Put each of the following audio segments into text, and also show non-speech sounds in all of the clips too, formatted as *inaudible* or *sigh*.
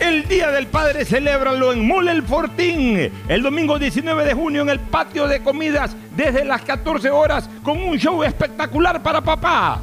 El Día del Padre celébralo en Mole el Fortín. El domingo 19 de junio en el patio de comidas desde las 14 horas con un show espectacular para papá.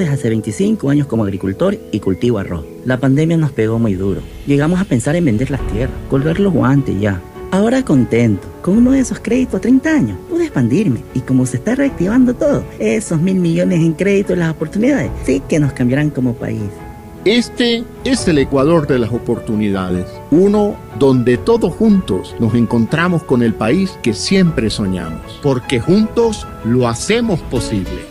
desde hace 25 años como agricultor y cultivo arroz. La pandemia nos pegó muy duro. Llegamos a pensar en vender las tierras, colgar los guantes ya. Ahora contento, con uno de esos créditos a 30 años, pude expandirme y como se está reactivando todo, esos mil millones en créditos y las oportunidades sí que nos cambiarán como país. Este es el Ecuador de las oportunidades, uno donde todos juntos nos encontramos con el país que siempre soñamos, porque juntos lo hacemos posible.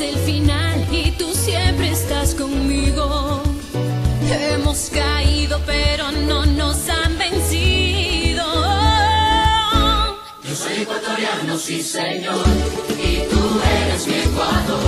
Hasta el final y tú siempre estás conmigo. Hemos caído, pero no nos han vencido. Yo soy ecuatoriano, sí señor, y tú eres mi Ecuador,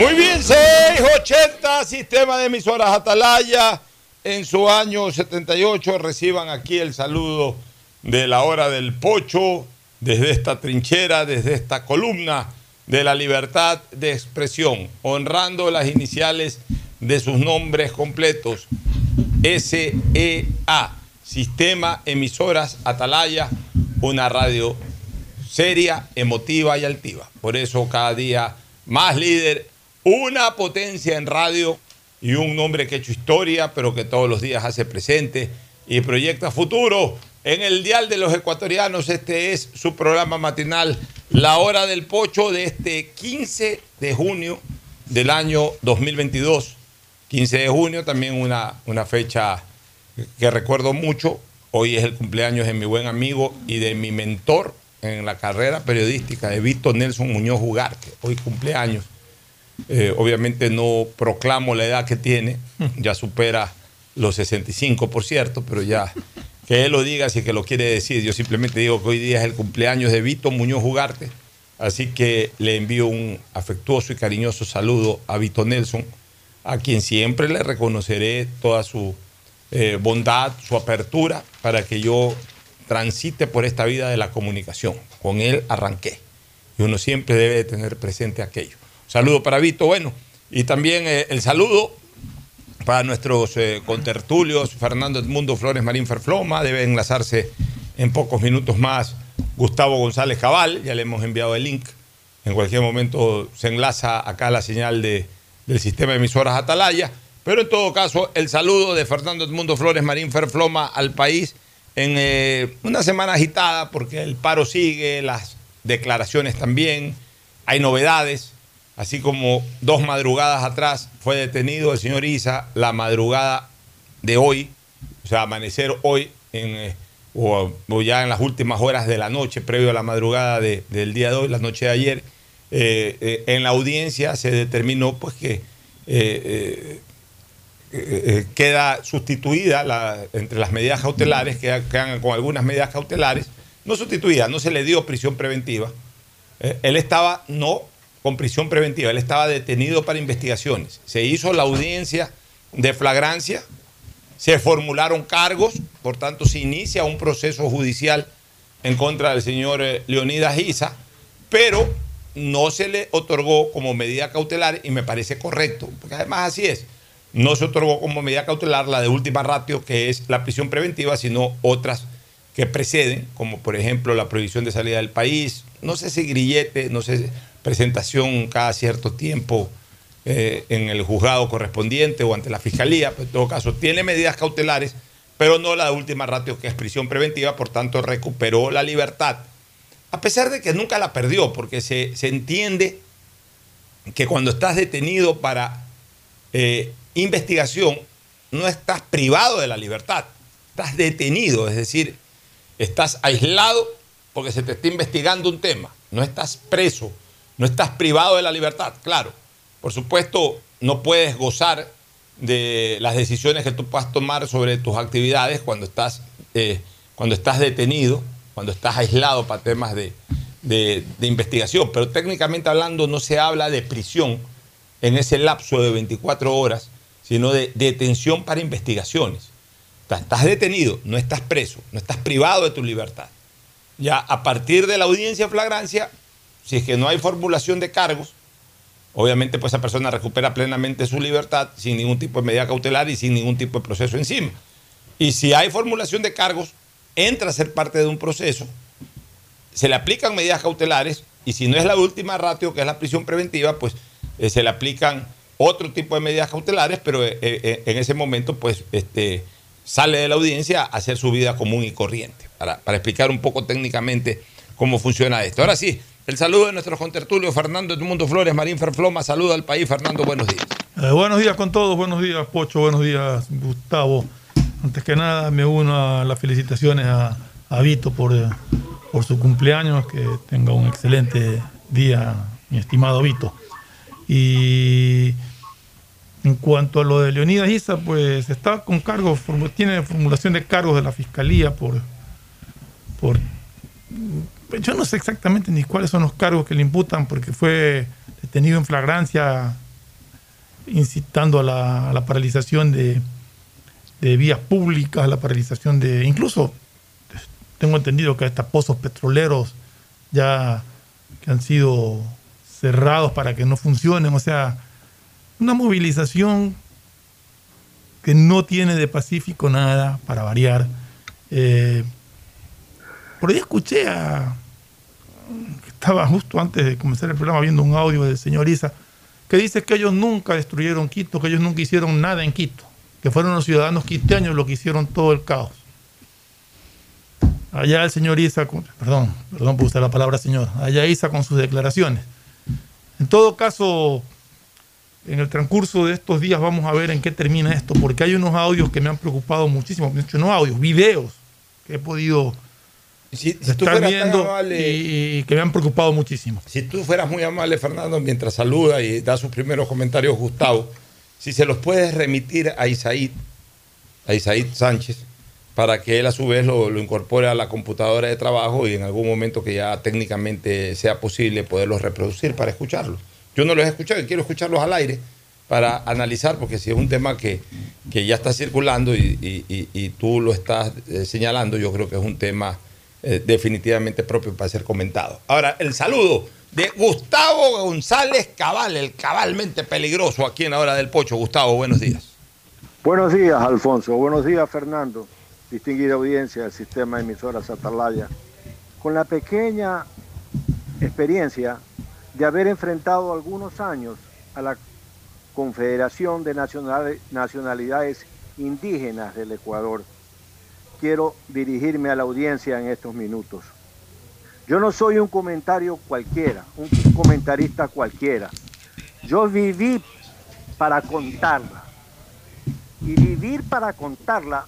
Muy bien, 680, sistema de emisoras Atalaya. En su año 78 reciban aquí el saludo de la hora del pocho, desde esta trinchera, desde esta columna de la libertad de expresión, honrando las iniciales de sus nombres completos. SEA, Sistema Emisoras Atalaya, una radio seria, emotiva y altiva. Por eso cada día más líder, una potencia en radio y un nombre que ha hecho historia, pero que todos los días hace presente y proyecta futuro. En el Dial de los Ecuatorianos, este es su programa matinal, La Hora del Pocho, de este 15 de junio del año 2022. 15 de junio, también una, una fecha que recuerdo mucho. Hoy es el cumpleaños de mi buen amigo y de mi mentor en la carrera periodística, de Víctor Nelson Muñoz Ugarte. Hoy cumpleaños. Eh, obviamente no proclamo la edad que tiene, ya supera los 65, por cierto, pero ya que él lo diga si que lo quiere decir. Yo simplemente digo que hoy día es el cumpleaños de Vito Muñoz Ugarte, así que le envío un afectuoso y cariñoso saludo a Vito Nelson, a quien siempre le reconoceré toda su eh, bondad, su apertura para que yo transite por esta vida de la comunicación. Con él arranqué y uno siempre debe de tener presente aquello. Saludo para Vito, bueno, y también eh, el saludo para nuestros eh, contertulios, Fernando Edmundo Flores Marín Ferfloma, debe enlazarse en pocos minutos más Gustavo González Cabal, ya le hemos enviado el link, en cualquier momento se enlaza acá la señal de, del sistema de emisoras Atalaya, pero en todo caso el saludo de Fernando Edmundo Flores Marín Ferfloma al país en eh, una semana agitada porque el paro sigue, las declaraciones también, hay novedades, así como dos madrugadas atrás fue detenido el señor Isa la madrugada de hoy, o sea, amanecer hoy eh, o, ya en las últimas horas de la noche, previo a la madrugada de- del día de hoy, la noche de ayer, eh, eh, en la audiencia se determinó pues que queda sustituida entre las medidas cautelares, queda- quedan con algunas medidas cautelares, no sustituida, no se le dio prisión preventiva. Él estaba no con prisión preventiva, él estaba detenido para investigaciones. Se hizo la audiencia de flagrancia, se formularon cargos, por tanto se inicia un proceso judicial en contra del señor eh, Leonidas Isa, pero no se le otorgó como medida cautelar y me parece correcto, porque además así es. No se otorgó como medida cautelar la de última ratio, que es la prisión preventiva, sino otras que preceden, como por ejemplo la prohibición de salida del país, no sé si grillete, no sé, presentación cada cierto tiempo eh, en el juzgado correspondiente o ante la fiscalía, en todo caso tiene medidas cautelares, pero no la de última ratio que es prisión preventiva, por tanto recuperó la libertad, a pesar de que nunca la perdió, porque se, se entiende que cuando estás detenido para eh, investigación, no estás privado de la libertad, estás detenido, es decir, estás aislado porque se te está investigando un tema, no estás preso, no estás privado de la libertad, claro. Por supuesto, no puedes gozar de las decisiones que tú puedas tomar sobre tus actividades cuando estás, eh, cuando estás detenido, cuando estás aislado para temas de, de- de investigación. Pero técnicamente hablando no se habla de prisión en ese lapso de 24 horas, sino de detención para investigaciones. Estás detenido, no estás preso, no estás privado de tu libertad. Ya a partir de la audiencia flagrancia, si es que no hay formulación de cargos, obviamente pues esa persona recupera plenamente su libertad sin ningún tipo de medida cautelar y sin ningún tipo de proceso encima. Y si hay formulación de cargos, entra a ser parte de un proceso, se le aplican medidas cautelares y si no es la última ratio, que es la prisión preventiva, pues eh, se le aplican otro tipo de medidas cautelares, pero eh, eh, en ese momento pues este, sale de la audiencia a hacer su vida común y corriente, para, para explicar un poco técnicamente cómo funciona esto. Ahora sí, el saludo de nuestros contertulios, Fernando Edmundo Flores, Marín Ferfloma, saluda al país, Fernando, buenos días. Eh, buenos días con todos, buenos días Pocho, buenos días Gustavo. Antes que nada me uno a las felicitaciones a, a Vito por, eh, su cumpleaños, que tenga un excelente día mi estimado Vito. Y en cuanto a lo de Leonidas Isa, pues está con cargos, tiene formulación de cargos de la fiscalía por, por yo no sé exactamente ni cuáles son los cargos que le imputan, porque fue detenido en flagrancia incitando a la, paralización de, de vías públicas, a la paralización de. Incluso tengo entendido que hasta pozos petroleros ya que han sido cerrados para que no funcionen. O sea, una movilización que no tiene de pacífico nada, para variar. Eh, por ahí escuché a. Estaba justo antes de comenzar el programa viendo un audio del señor Isa que dice que ellos nunca destruyeron Quito, que ellos nunca hicieron nada en Quito, que fueron los ciudadanos quiteños los que hicieron todo el caos. Allá el señor Isa, perdón, perdón por usar la palabra señor, allá Isa con sus declaraciones. En todo caso, en el transcurso de estos días vamos a ver en qué termina esto, porque hay unos audios que me han preocupado muchísimo, de hecho no audios, videos que he podido Si, si tú viendo amable- y, y que me han preocupado muchísimo. Si tú fueras muy amable, Fernando, mientras saluda y da sus primeros comentarios, Gustavo, si se los puedes remitir a Isaid, a Isaid Sánchez, para que él a su vez lo, lo incorpore a la computadora de trabajo y en algún momento que ya técnicamente sea posible poderlos reproducir para escucharlos. Yo no los he escuchado y quiero escucharlos al aire para analizar, porque si es un tema que, que ya está circulando y, y- y- y tú lo estás eh, señalando, yo creo que es un tema eh, definitivamente propio para ser comentado. Ahora, el saludo de Gustavo González Cabal, el cabalmente peligroso aquí en la hora del pocho. Gustavo, buenos días. Buenos días, Alfonso. Buenos días, Fernando. Distinguida audiencia del sistema de emisoras Atalaya. Con la pequeña experiencia de haber enfrentado algunos años a la Confederación de Nacional- Nacionalidades Indígenas del Ecuador, quiero dirigirme a la audiencia en estos minutos. Yo no soy un comentario cualquiera, un comentarista cualquiera. Yo viví para contarla. Y vivir para contarla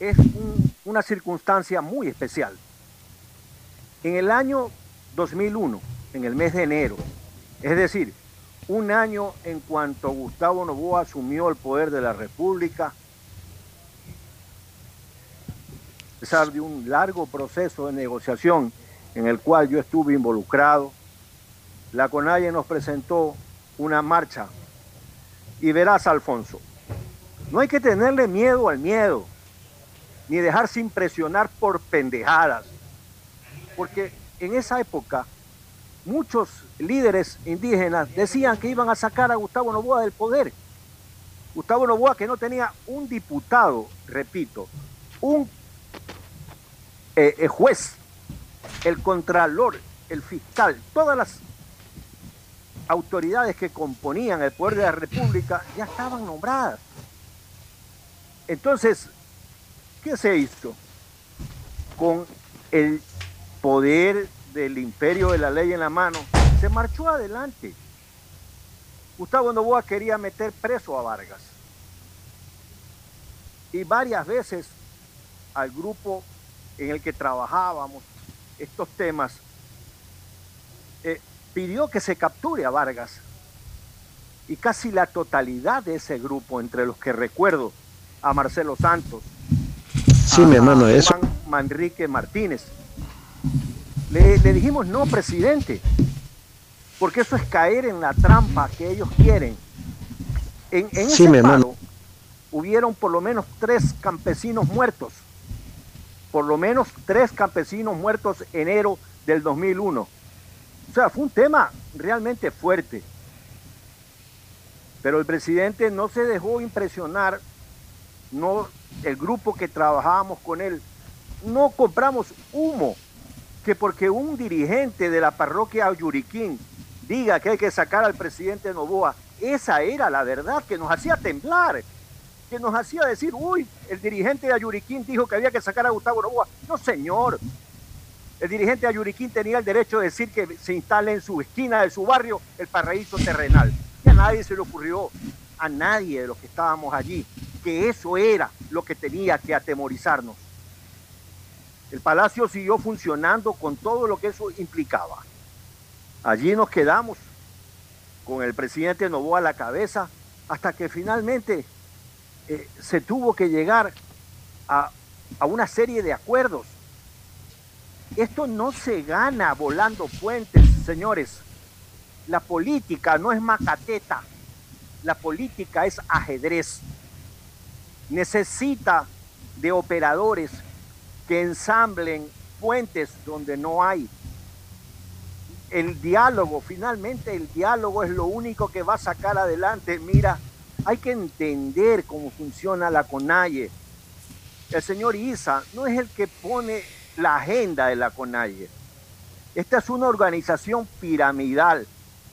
es un- una circunstancia muy especial. En el año 2001, en el mes de enero, es decir, un año en cuanto Gustavo Novoa asumió el poder de la República, a pesar de un largo proceso de negociación en el cual yo estuve involucrado, la CONAIE nos presentó una marcha. Y verás, Alfonso, no hay que tenerle miedo al miedo, ni dejarse impresionar por pendejadas, porque en esa época muchos líderes indígenas decían que iban a sacar a Gustavo Novoa del poder. Gustavo Novoa que no tenía un diputado, repito, un eh, eh, juez, el contralor, el fiscal, todas las autoridades que componían el poder de la República ya estaban nombradas. Entonces, ¿qué se hizo? Con el poder del imperio de la ley en la mano, se marchó adelante. Gustavo Novoa quería meter preso a Vargas. Y varias veces al grupo en el que trabajábamos estos temas, eh, pidió que se capture a Vargas. Y casi la totalidad de ese grupo, entre los que recuerdo a Marcelo Santos, Sí, mi hermano, a eso. Juan Manrique Martínez, le, le dijimos no, presidente, porque eso es caer en la trampa que ellos quieren. En, en Sí, ese paro hubieron por lo menos tres campesinos muertos, por lo menos tres campesinos muertos enero del 2001. O sea, fue un tema realmente fuerte. Pero el presidente no se dejó impresionar, no el grupo que trabajábamos con él, no compramos humo, que porque un dirigente de la parroquia Yuriquín diga que hay que sacar al presidente Novoa, esa era la verdad que nos hacía temblar, que nos hacía decir, uy, el dirigente de Ayuriquín dijo que había que sacar a Gustavo Novoa. No, señor. El dirigente de Ayuriquín tenía el derecho de decir que se instale en su esquina de su barrio el paraíso terrenal. Y a nadie se le ocurrió, a nadie de los que estábamos allí, que eso era lo que tenía que atemorizarnos. El palacio siguió funcionando con todo lo que eso implicaba. Allí nos quedamos con el presidente Novoa a la cabeza hasta que finalmente eh, se tuvo que llegar a, a una serie de acuerdos. Esto no se gana volando puentes, señores. La política no es macateta, la política es ajedrez. Necesita de operadores que ensamblen puentes donde no hay. El diálogo, finalmente el diálogo es lo único que va a sacar adelante. Mira, hay que entender cómo funciona la CONAIE. El señor Isa no es el que pone la agenda de la CONAIE. Esta es una organización piramidal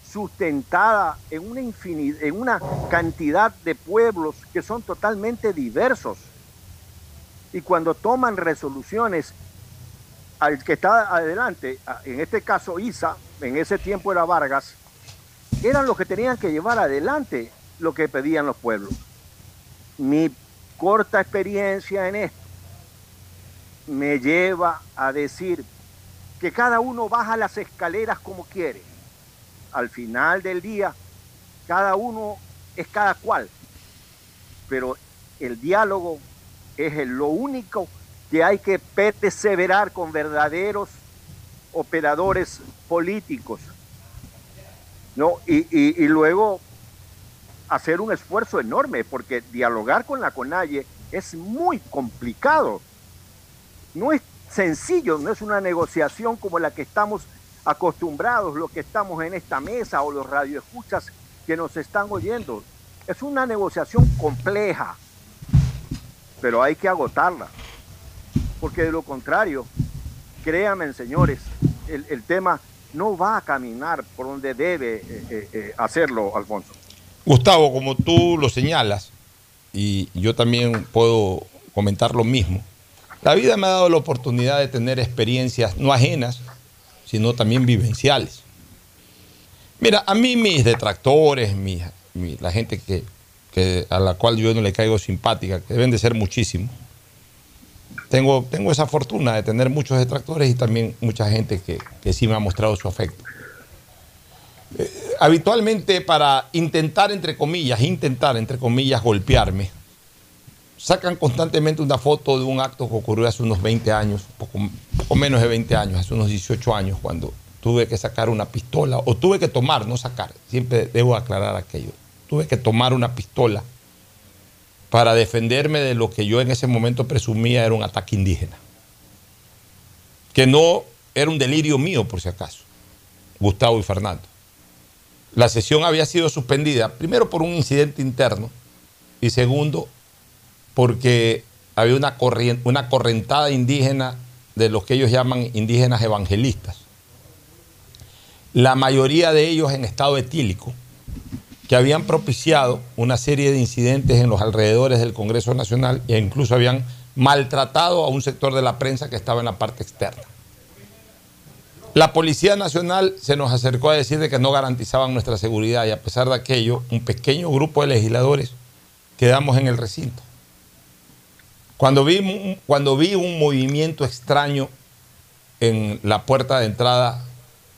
sustentada en una, en una cantidad de pueblos que son totalmente diversos. Y cuando toman resoluciones, al que está adelante, en este caso Isa, en ese tiempo era Vargas, eran los que tenían que llevar adelante lo que pedían los pueblos. Mi corta experiencia en esto me lleva a decir que cada uno baja las escaleras como quiere. Al final del día, cada uno es cada cual. Pero el diálogo es lo único que hay que perseverar con verdaderos operadores políticos. ¿no? Y, y, y, luego hacer un esfuerzo enorme, porque dialogar con la CONAIE es muy complicado. No es sencillo, no es una negociación como la que estamos acostumbrados, los que estamos en esta mesa o los radioescuchas que nos están oyendo. Es una negociación compleja, pero hay que agotarla, porque de lo contrario, créanme señores, el, tema no va a caminar por donde debe eh, eh, hacerlo, Alfonso. Gustavo, como tú lo señalas, y yo también puedo comentar lo mismo, la vida me ha dado la oportunidad de tener experiencias no ajenas, sino también vivenciales. Mira, a mí mis detractores, mi, la gente que, que, a la cual yo no le caigo simpática, que deben de ser muchísimos, tengo, tengo esa fortuna de tener muchos detractores y también mucha gente que, que sí me ha mostrado su afecto. Eh, habitualmente para intentar, entre comillas, intentar, entre comillas, golpearme, sacan constantemente una foto de un acto que ocurrió hace unos 20 años, poco, poco menos de 20 años, hace unos 18 años, cuando tuve que sacar una pistola, o tuve que tomar, no sacar, siempre debo aclarar aquello, tuve que tomar una pistola para defenderme de lo que yo en ese momento presumía era un ataque indígena. Que no era un delirio mío, por si acaso, Gustavo y Fernando. La sesión había sido suspendida, primero por un incidente interno y segundo porque había una, corriente, una correntada indígena de los que ellos llaman indígenas evangelistas. La mayoría de ellos en estado etílico, que habían propiciado una serie de incidentes en los alrededores del Congreso Nacional e incluso habían maltratado a un sector de la prensa que estaba en la parte externa. La Policía Nacional se nos acercó a decir de que no garantizaban nuestra seguridad y a pesar de aquello, un pequeño grupo de legisladores quedamos en el recinto. Cuando vi, cuando vi un movimiento extraño en la puerta de entrada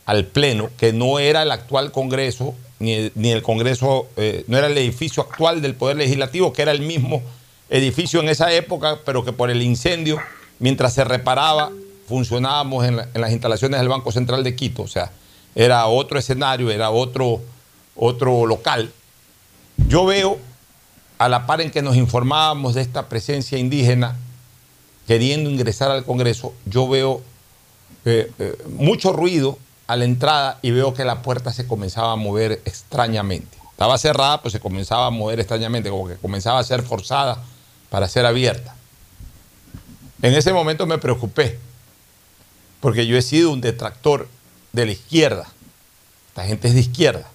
al Pleno, que no era el actual Congreso, ni, ni el Congreso, eh, no era el edificio actual del Poder Legislativo, que era el mismo edificio en esa época, pero que por el incendio, mientras se reparaba, funcionábamos en, la, en, las instalaciones del Banco Central de Quito, o sea, era otro escenario, era otro, otro local. Yo veo, a la par en que nos informábamos de esta presencia indígena queriendo ingresar al Congreso, yo veo eh, eh, mucho ruido a la entrada y veo que la puerta se comenzaba a mover extrañamente. Estaba cerrada, pues se comenzaba a mover extrañamente, como que comenzaba a ser forzada para ser abierta. En ese momento me preocupé porque yo he sido un detractor de la izquierda. Esta gente es de izquierda.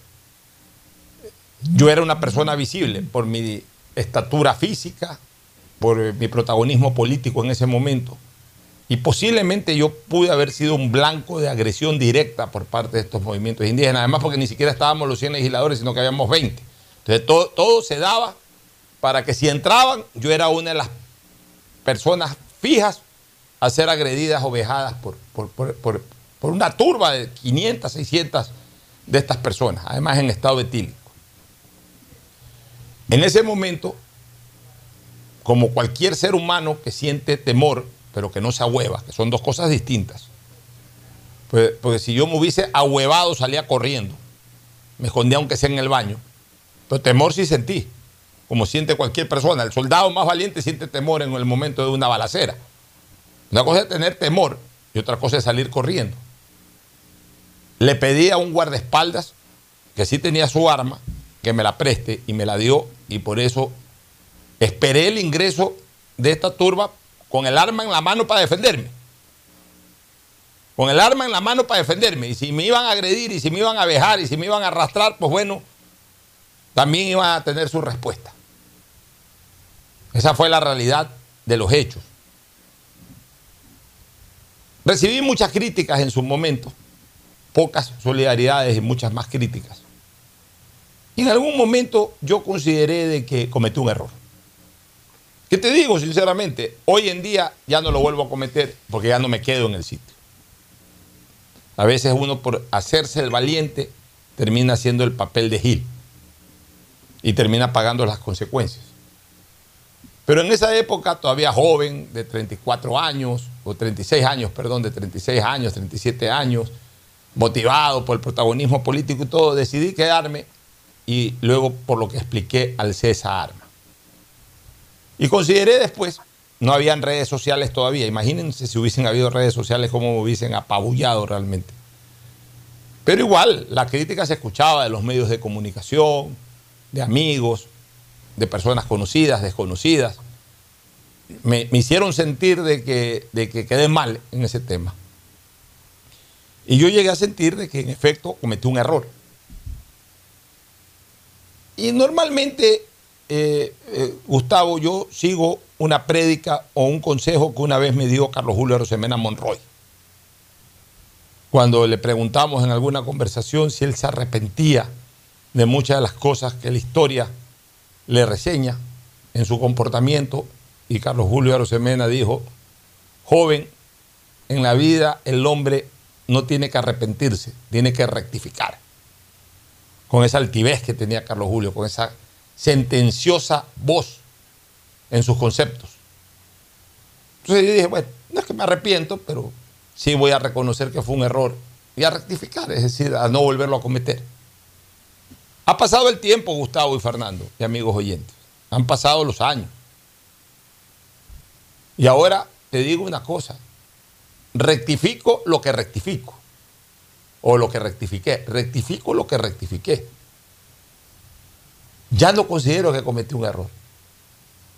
Yo era una persona visible por mi estatura física, por mi protagonismo político en ese momento. Y posiblemente yo pude haber sido un blanco de agresión directa por parte de estos movimientos indígenas, además porque ni siquiera estábamos los 100 legisladores, sino que habíamos 20. Entonces todo, todo se daba para que si entraban, yo era una de las personas fijas a ser agredidas o vejadas por, por, por, por, una turba de 500, 600 de estas personas, además en estado etílico. En ese momento, como cualquier ser humano que siente temor, pero que no se ahueva, que son dos cosas distintas, pues, porque si yo me hubiese ahuevado salía corriendo, me escondía aunque sea en el baño, pero temor sí sentí, como siente cualquier persona. El soldado más valiente siente temor en el momento de una balacera. Una cosa es tener temor y otra cosa es salir corriendo. Le pedí a un guardaespaldas que sí tenía su arma, que me la preste y me la dio y por eso esperé el ingreso de esta turba con el arma en la mano para defenderme. Con el arma en la mano para defenderme. Y si me iban a agredir y si me iban a vejar y si me iban a arrastrar, pues bueno, también iban a tener su respuesta. Esa fue la realidad de los hechos. Recibí muchas críticas en su momento, pocas solidaridades y muchas más críticas. Y en algún momento yo consideré de que cometí un error. ¿Qué te digo sinceramente? Hoy en día ya no lo vuelvo a cometer porque ya no me quedo en el sitio. A veces uno por hacerse el valiente termina haciendo el papel de Gil y termina pagando las consecuencias. Pero en esa época, todavía joven, de 34 años, o 36 años, perdón, de 36 años, 37 años, motivado por el protagonismo político y todo, decidí quedarme y luego por lo que expliqué al esa arma. Y consideré después, no habían redes sociales todavía, imagínense si hubiesen habido redes sociales, cómo me hubiesen apabullado realmente. Pero igual, la crítica se escuchaba de los medios de comunicación, de amigos, de personas conocidas, desconocidas. Me, hicieron sentir de que, de que quedé mal en ese tema. Y yo llegué a sentir de que en efecto cometí un error. Y normalmente, eh, eh, Gustavo, yo sigo una prédica o un consejo que una vez me dio Carlos Julio Rosemena Monroy. Cuando le preguntamos en alguna conversación si él se arrepentía de muchas de las cosas que la historia le reseña en su comportamiento y Carlos Julio Arosemena dijo, joven, en la vida el hombre no tiene que arrepentirse, tiene que rectificar. Con esa altivez que tenía Carlos Julio, con esa sentenciosa voz en sus conceptos. Entonces yo dije, bueno, no es que me arrepiento, pero sí voy a reconocer que fue un error y a rectificar, es decir, a no volverlo a cometer. Ha pasado el tiempo, Gustavo y Fernando, y amigos oyentes. Han pasado los años. Y ahora te digo una cosa. Rectifico lo que rectifico. O lo que rectifiqué. Rectifico lo que rectifiqué. Ya no considero que cometí un error.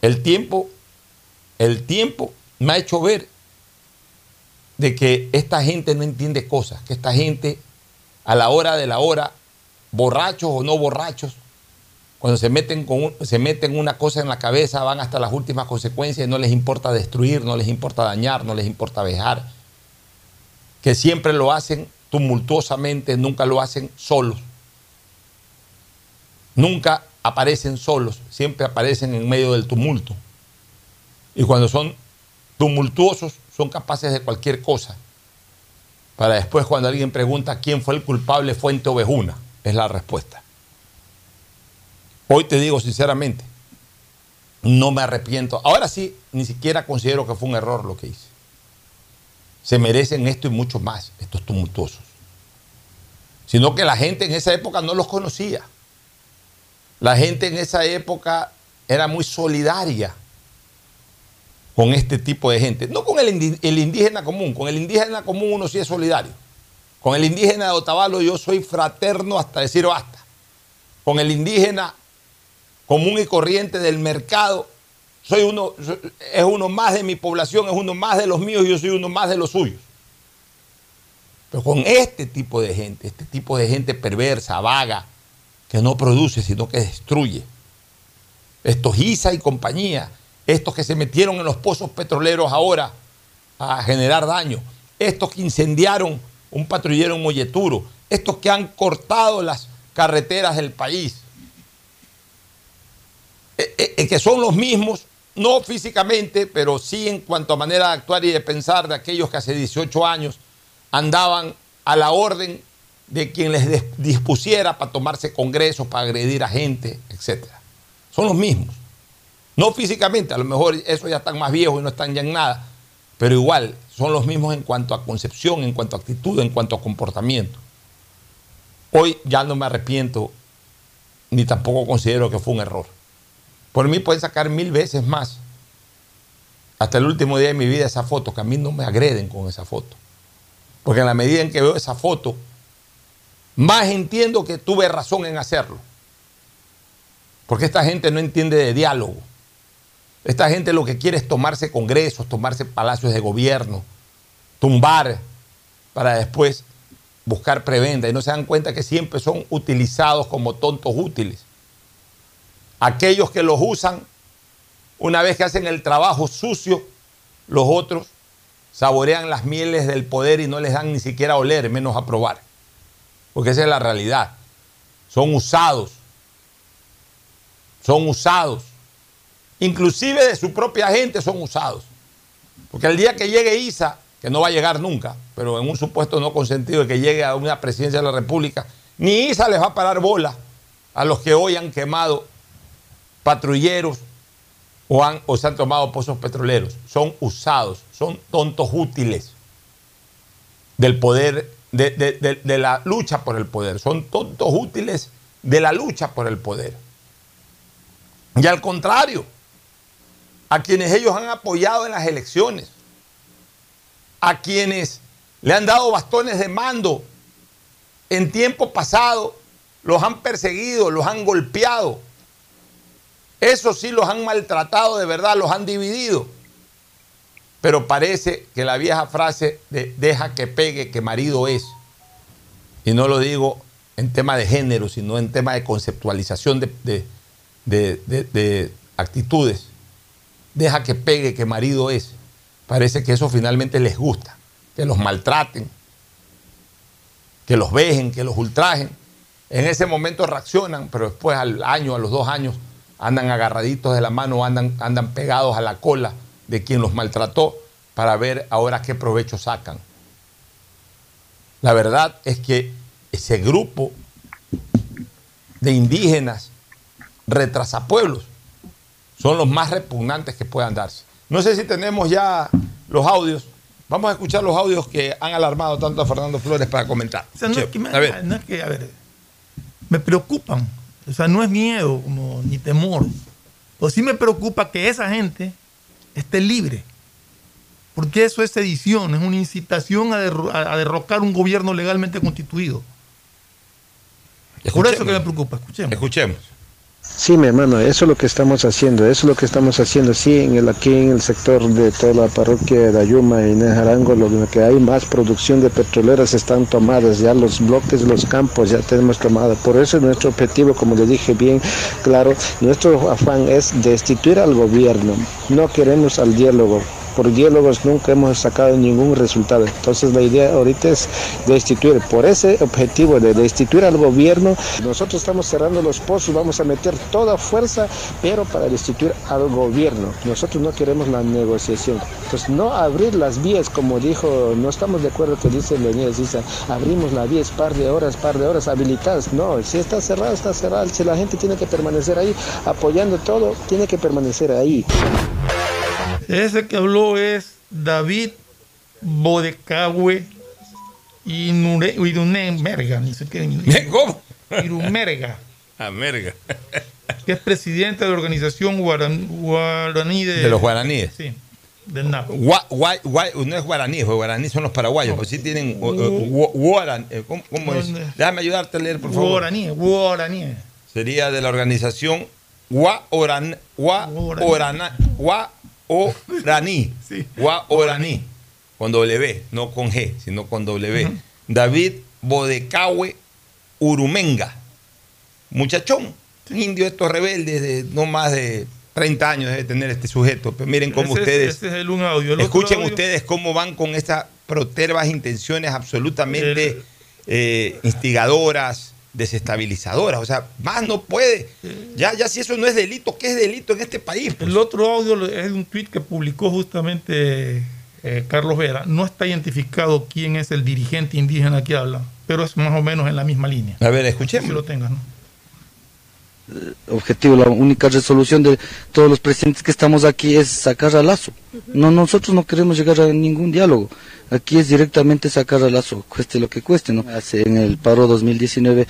El tiempo, el tiempo me ha hecho ver de que esta gente no entiende cosas, que esta gente a la hora de la hora borrachos o no borrachos, cuando se meten, con se meten una cosa en la cabeza, van hasta las últimas consecuencias y no les importa destruir, no les importa dañar, no les importa vejar. Que siempre lo hacen tumultuosamente, nunca lo hacen solos. Nunca aparecen solos, siempre aparecen en medio del tumulto. Y cuando son tumultuosos, son capaces de cualquier cosa. Para después, cuando alguien pregunta quién fue el culpable, fuente ovejuna es la respuesta. Hoy te digo sinceramente, no me arrepiento. Ahora sí, ni siquiera considero que fue un error lo que hice. Se merecen esto y mucho más, estos tumultuosos. Sino que la gente en esa época no los conocía. La gente en esa época era muy solidaria con este tipo de gente. No con el, indígena común, con el indígena común uno sí es solidario. Con el indígena de Otavalo yo soy fraterno hasta decir basta. Con el indígena común y corriente del mercado, soy uno, es uno más de mi población, es uno más de los míos y yo soy uno más de los suyos. Pero con este tipo de gente, este tipo de gente perversa, vaga, que no produce, sino que destruye. Estos ISA y compañía, estos que se metieron en los pozos petroleros ahora a generar daño, estos que incendiaron un patrullero en Molleturo, estos que han cortado las carreteras del país, eh, eh, eh, que son los mismos, no físicamente, pero sí en cuanto a manera de actuar y de pensar de aquellos que hace 18 años andaban a la orden de quien les dispusiera para tomarse congresos, para agredir a gente, etc. Son los mismos. No físicamente, a lo mejor esos ya están más viejos y no están ya en nada, pero igual son los mismos en cuanto a concepción, en cuanto a actitud, en cuanto a comportamiento. Hoy ya no me arrepiento, ni tampoco considero que fue un error. Por mí pueden sacar mil veces más, hasta el último día de mi vida, esa foto, que a mí no me agreden con esa foto. Porque en la medida en que veo esa foto, más entiendo que tuve razón en hacerlo. Porque esta gente no entiende de diálogo. Esta gente lo que quiere es tomarse congresos, tomarse palacios de gobierno, tumbar para después buscar prebenda. Y no se dan cuenta que siempre son utilizados como tontos útiles. Aquellos que los usan, una vez que hacen el trabajo sucio, los otros saborean las mieles del poder y no les dan ni siquiera oler, menos a probar. Porque esa es la realidad. Son usados. Son usados. Inclusive de su propia gente son usados. Porque el día que llegue Isa, que no va a llegar nunca, pero en un supuesto no consentido de que llegue a una presidencia de la República, ni Isa les va a parar bola a los que hoy han quemado patrulleros o, han, o se han tomado pozos petroleros. Son usados, son tontos útiles del poder, de, de- de- de la lucha por el poder. Son tontos útiles de la lucha por el poder. Y al contrario, a quienes ellos han apoyado en las elecciones, a quienes le han dado bastones de mando en tiempo pasado, los han perseguido, los han golpeado. Eso sí los han maltratado de verdad, los han dividido. Pero parece que la vieja frase de deja que pegue, que marido es, y no lo digo en tema de género, sino en tema de conceptualización de, de- de- de- de actitudes, deja que pegue, que marido es, parece que eso finalmente les gusta, que los maltraten, que los vejen, que los ultrajen. En ese momento reaccionan, pero después al año, a los dos años, andan agarraditos de la mano, andan, andan pegados a la cola de quien los maltrató para ver ahora qué provecho sacan. La verdad es que ese grupo de indígenas retrasapueblos son los más repugnantes que puedan darse. No sé si tenemos ya los audios. Vamos a escuchar los audios que han alarmado tanto a Fernando Flores para comentar. O sea, no, Che, es que me, a ver. no es que, a ver, me preocupan. O sea, no es miedo como, ni temor. Pues sí me preocupa que esa gente esté libre. Porque eso es sedición, es una incitación a, derro- a- a derrocar un gobierno legalmente constituido. Por eso que me preocupa, escuchemos. Escuchemos. Sí, mi hermano, eso es lo que estamos haciendo, eso es lo que estamos haciendo, sí, en el, aquí en el sector de toda la parroquia de Ayuma y Nejarango, lo que hay más producción de petroleras están tomadas, ya los bloques, los campos ya tenemos tomados, por eso nuestro objetivo, como le dije bien claro, nuestro afán es destituir al gobierno, no queremos al diálogo, por diálogos nunca hemos sacado ningún resultado. Entonces la idea ahorita es destituir. Por ese objetivo de destituir al gobierno, nosotros estamos cerrando los pozos, vamos a meter toda fuerza, pero para destituir al gobierno. Nosotros no queremos la negociación. Entonces no abrir las vías, como dijo, no estamos de acuerdo que dice Leonidas Issa, abrimos las vías par de horas, par de horas habilitadas. No, si está cerrado, está cerrado. Si la gente tiene que permanecer ahí apoyando todo, tiene que permanecer ahí. Ese que habló es David Bodecahue Inure- Irunemerga, ni sé qué. ¿Cómo? Irumerga, A *laughs* merga. que es presidente de la organización guaran- guaraní de, De los guaraníes. Sí, del NAP. Gua- gua- gua- no es guaraní, porque guaraní son los paraguayos, pues sí tienen uh, guaran- ¿Cómo, cómo es? Déjame ayudarte a leer, por favor. Guaraní, guaraní. Sería de la organización Guaoran- Guaorana- *laughs* Guaoraní. Guaoraní. Con W, no con G, sino con W. David Bodecahue Urumenga. Muchachón, indio estos rebeldes de no más de 30 años debe tener este sujeto. Pero miren cómo Ese ustedes. ese es el un audio. El otro Escuchen audio- ustedes cómo van con estas protervas intenciones absolutamente eh, instigadoras, desestabilizadoras. O sea, más no puede. Ya, ya si eso no es delito, ¿qué es delito en este país? El otro audio es un tweet que publicó justamente eh, Carlos Vera, no está identificado quién es el dirigente indígena que habla, pero es más o menos en la misma línea. A ver, escuchemos. Si lo tengas, ¿no? Objetivo, la única resolución de todos los presidentes que estamos aquí es sacar a Lazo. No, nosotros no queremos llegar a ningún diálogo. Aquí es directamente sacar a Lazo, cueste lo que cueste, ¿no? Hace en el paro 2019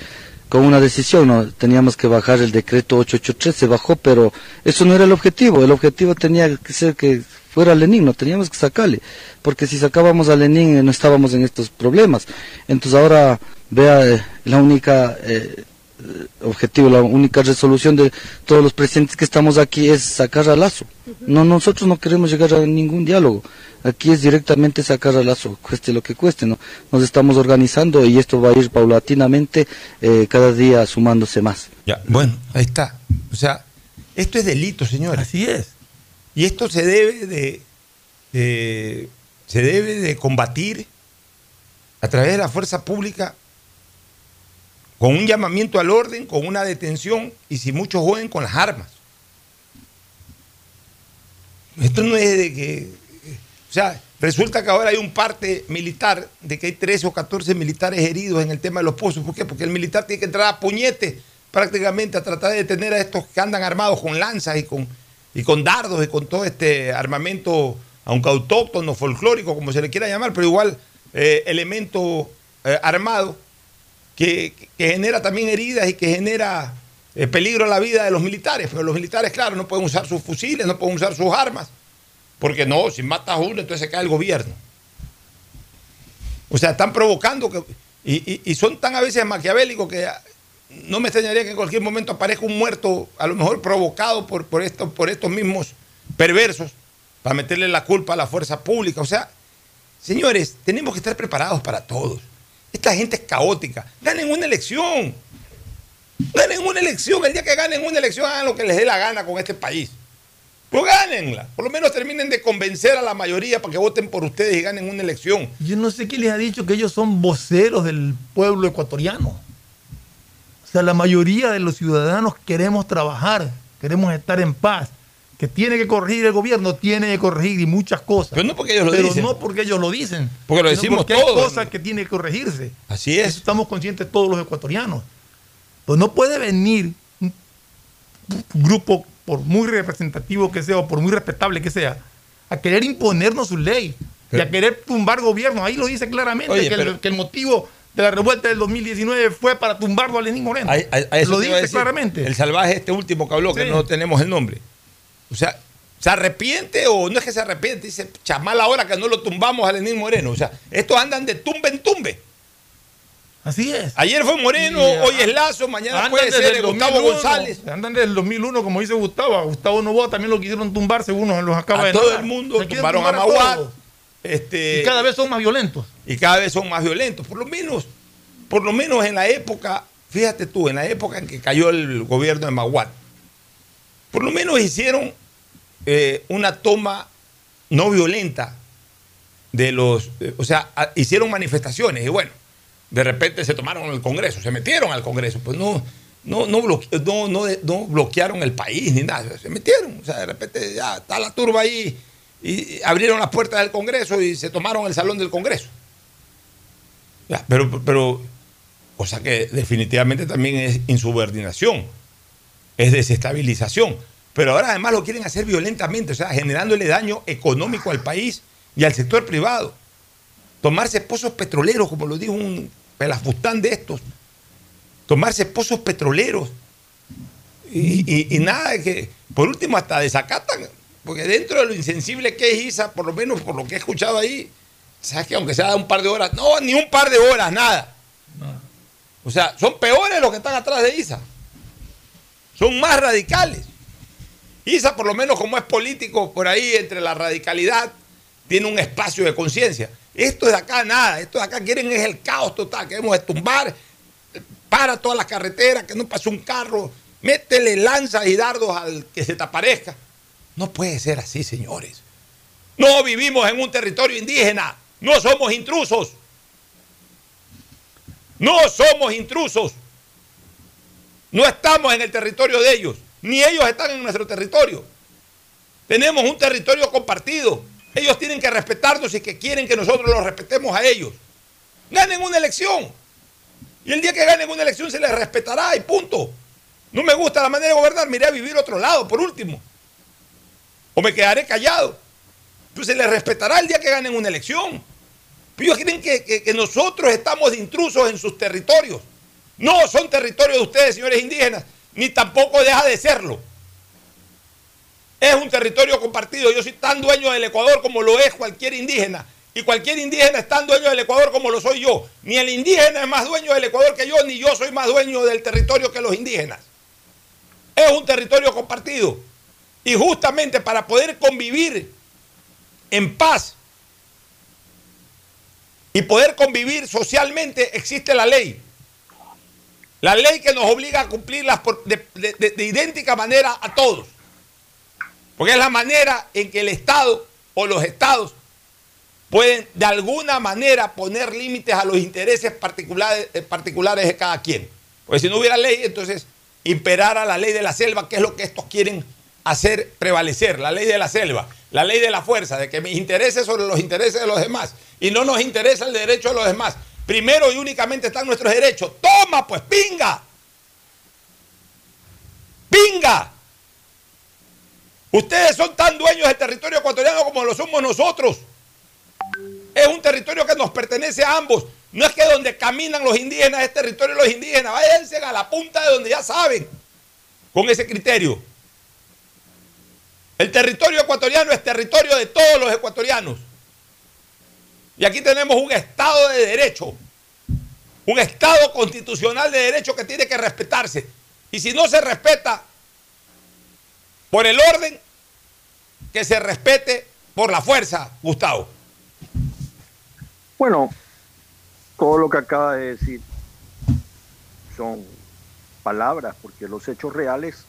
con una decisión, ¿no? Teníamos que bajar el decreto 883, se bajó, pero eso no era el objetivo. El objetivo tenía que ser que fuera Lenin, no teníamos que sacarle, porque si sacábamos a Lenin eh, no estábamos en estos problemas. Entonces ahora vea eh, la única eh, objetivo, la única resolución de todos los presidentes que estamos aquí es sacar a Lazo. No, nosotros no queremos llegar a ningún diálogo. Aquí es directamente sacar a Lazo, cueste lo que cueste, ¿no? Nos estamos organizando y esto va a ir paulatinamente eh, cada día sumándose más. Ya, bueno, ahí está. O sea, esto es delito, señores. Así es. Y esto se debe de, de- se debe de combatir a través de la fuerza pública con un llamamiento al orden, con una detención y si muchos jueguen con las armas. Esto no es de que, o sea, resulta que ahora hay un parte militar de que hay 13 o 14 militares heridos en el tema de los pozos. ¿Por qué? Porque el militar tiene que entrar a puñete prácticamente a tratar de detener a estos que andan armados con lanzas y con, y con dardos y con todo este armamento, aunque autóctono, folclórico, como se le quiera llamar, pero igual eh, elemento eh, armado que, genera también heridas y que genera eh, peligro a la vida de los militares. Pero los militares, claro, no pueden usar sus fusiles, no pueden usar sus armas, porque no, si matas a uno, entonces se cae el gobierno. O sea, están provocando que, y, y- son tan a veces maquiavélicos que no me extrañaría que en cualquier momento aparezca un muerto, a lo mejor provocado por, por, estos, por estos mismos perversos, para meterle la culpa a la fuerza pública. O sea, señores, tenemos que estar preparados para todos. Esta gente es caótica. Ganen una elección. Ganen una elección. El día que ganen una elección, hagan lo que les dé la gana con este país. Pero gánenla. Por lo menos terminen de convencer a la mayoría para que voten por ustedes y ganen una elección. Yo no sé quién les ha dicho que ellos son voceros del pueblo ecuatoriano. O sea, la mayoría de los ciudadanos queremos trabajar, queremos estar en paz. Que tiene que corregir el gobierno, tiene que corregir y muchas cosas. Pero no porque ellos lo Pero dicen. no porque ellos lo dicen. Porque lo sino decimos porque todos. hay cosas que tienen que corregirse. Así es. Eso estamos conscientes todos los ecuatorianos. Pues no puede venir un grupo, por muy representativo que sea o por muy respetable que sea, a querer imponernos su ley y a querer tumbar gobierno. Ahí lo dice claramente Oye, que, el, pero- que el motivo de la revuelta del 2019 fue para tumbarlo a Lenín Moreno. A- a- a eso lo dice claramente. El salvaje, este último que habló, que no tenemos el nombre. O sea, ¿se arrepiente o no es que se arrepiente? Dice, chamal ahora que no lo tumbamos a Lenín Moreno. O sea, estos andan de tumbe en tumbe. Así es. Ayer fue Moreno, Y, hoy es Lazo, mañana Andan puede ser el Gustavo 2001, González. Andan desde el 2001, como dice Gustavo. Gustavo Novoa también lo quisieron tumbar, según nos los acaba A de todo narrar. el mundo Se tumbaron a Maguad. Este, Y cada vez son más violentos. y cada vez son más violentos. Por lo menos, por lo menos en la época, fíjate tú, en la época en que cayó el gobierno de Maguad, por lo menos hicieron eh, una toma no violenta de los, eh, o sea, hicieron manifestaciones y bueno, de repente se tomaron el Congreso, se metieron al Congreso, pues no, no, no, no, no, bloquearon el país ni nada, se metieron, o sea, de repente ya está la turba ahí y abrieron las puertas del Congreso y se tomaron el salón del Congreso. Pero, pero, o sea que definitivamente también es insubordinación, es desestabilización. Pero ahora además lo quieren hacer violentamente, o sea, generándole daño económico al país y al sector privado. Tomarse pozos petroleros, como lo dijo un pelafustán de estos. Tomarse pozos petroleros. Y, y- y nada de que, por último, hasta desacatan, porque dentro de lo insensible que es Isa, por lo menos por lo que he escuchado ahí, sabes que aunque sea un par de horas, no, ni un par de horas, nada. O sea, son peores los que están atrás de Isa. Son más radicales. Isa, por lo menos como es político, por ahí entre la radicalidad, tiene un espacio de conciencia. Esto de acá nada, esto de acá quieren es el caos total, queremos tumbar, para todas las carreteras, que no pase un carro, métele lanzas y dardos al que se te aparezca. No puede ser así, señores. No vivimos en un territorio indígena, no somos intrusos. No somos intrusos. No estamos en el territorio de ellos, ni ellos están en nuestro territorio. Tenemos un territorio compartido. Ellos tienen que respetarnos y que quieren que nosotros los respetemos a ellos. Ganen una elección. Y el día que ganen una elección se les respetará y punto. No me gusta la manera de gobernar, me iré a vivir otro lado, por último. O me quedaré callado. Pues se les respetará el día que ganen una elección. Ellos creen que, que- que nosotros estamos intrusos en sus territorios. No son territorios de ustedes, señores indígenas, ni tampoco deja de serlo. Es un territorio compartido. Yo soy tan dueño del Ecuador como lo es cualquier indígena. Y cualquier indígena es tan dueño del Ecuador como lo soy yo. Ni el indígena es más dueño del Ecuador que yo, ni yo soy más dueño del territorio que los indígenas. Es un territorio compartido. Y justamente para poder convivir en paz y poder convivir socialmente existe la ley. La ley que nos obliga a cumplirlas por- de, idéntica manera a todos. Porque es la manera en que el Estado o los estados pueden de alguna manera poner límites a los intereses particulares, eh, particulares de cada quien. Porque si no hubiera ley, entonces imperara la ley de la selva, que es lo que estos quieren hacer prevalecer, la ley de la selva, la ley de la fuerza, de que mis intereses sobre los intereses de los demás. Y no nos interesa el derecho de los demás. Primero y únicamente están nuestros derechos. Toma, pues, pinga. Pinga. Ustedes son tan dueños del territorio ecuatoriano como lo somos nosotros. Es un territorio que nos pertenece a ambos. No es que donde caminan los indígenas es territorio de los indígenas. Váyanse a la punta de donde ya saben. Con ese criterio. El territorio ecuatoriano es territorio de todos los ecuatorianos. Y aquí tenemos un Estado de Derecho. Un Estado constitucional de derecho que tiene que respetarse. Y si no se respeta por el orden, que se respete por la fuerza, Gustavo. Bueno, todo lo que acaba de decir son palabras, porque los hechos reales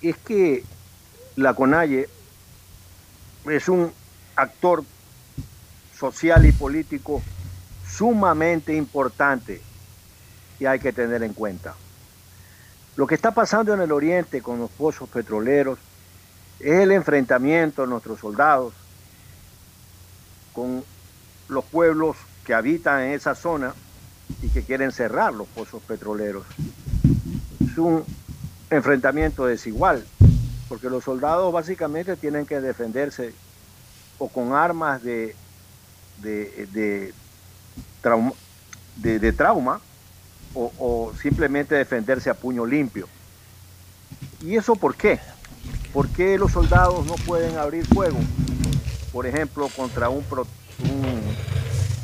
es que la CONAIE es un actor social y político sumamente importante y hay que tener en cuenta. Lo que está pasando en el oriente con los pozos petroleros es el enfrentamiento de nuestros soldados con los pueblos que habitan en esa zona y que quieren cerrar los pozos petroleros. Es un enfrentamiento desigual, porque los soldados básicamente tienen que defenderse o con armas de, de, de trauma, de, de trauma o, simplemente defenderse a puño limpio. ¿Y eso por qué? ¿Por qué los soldados no pueden abrir fuego? Por ejemplo, contra un,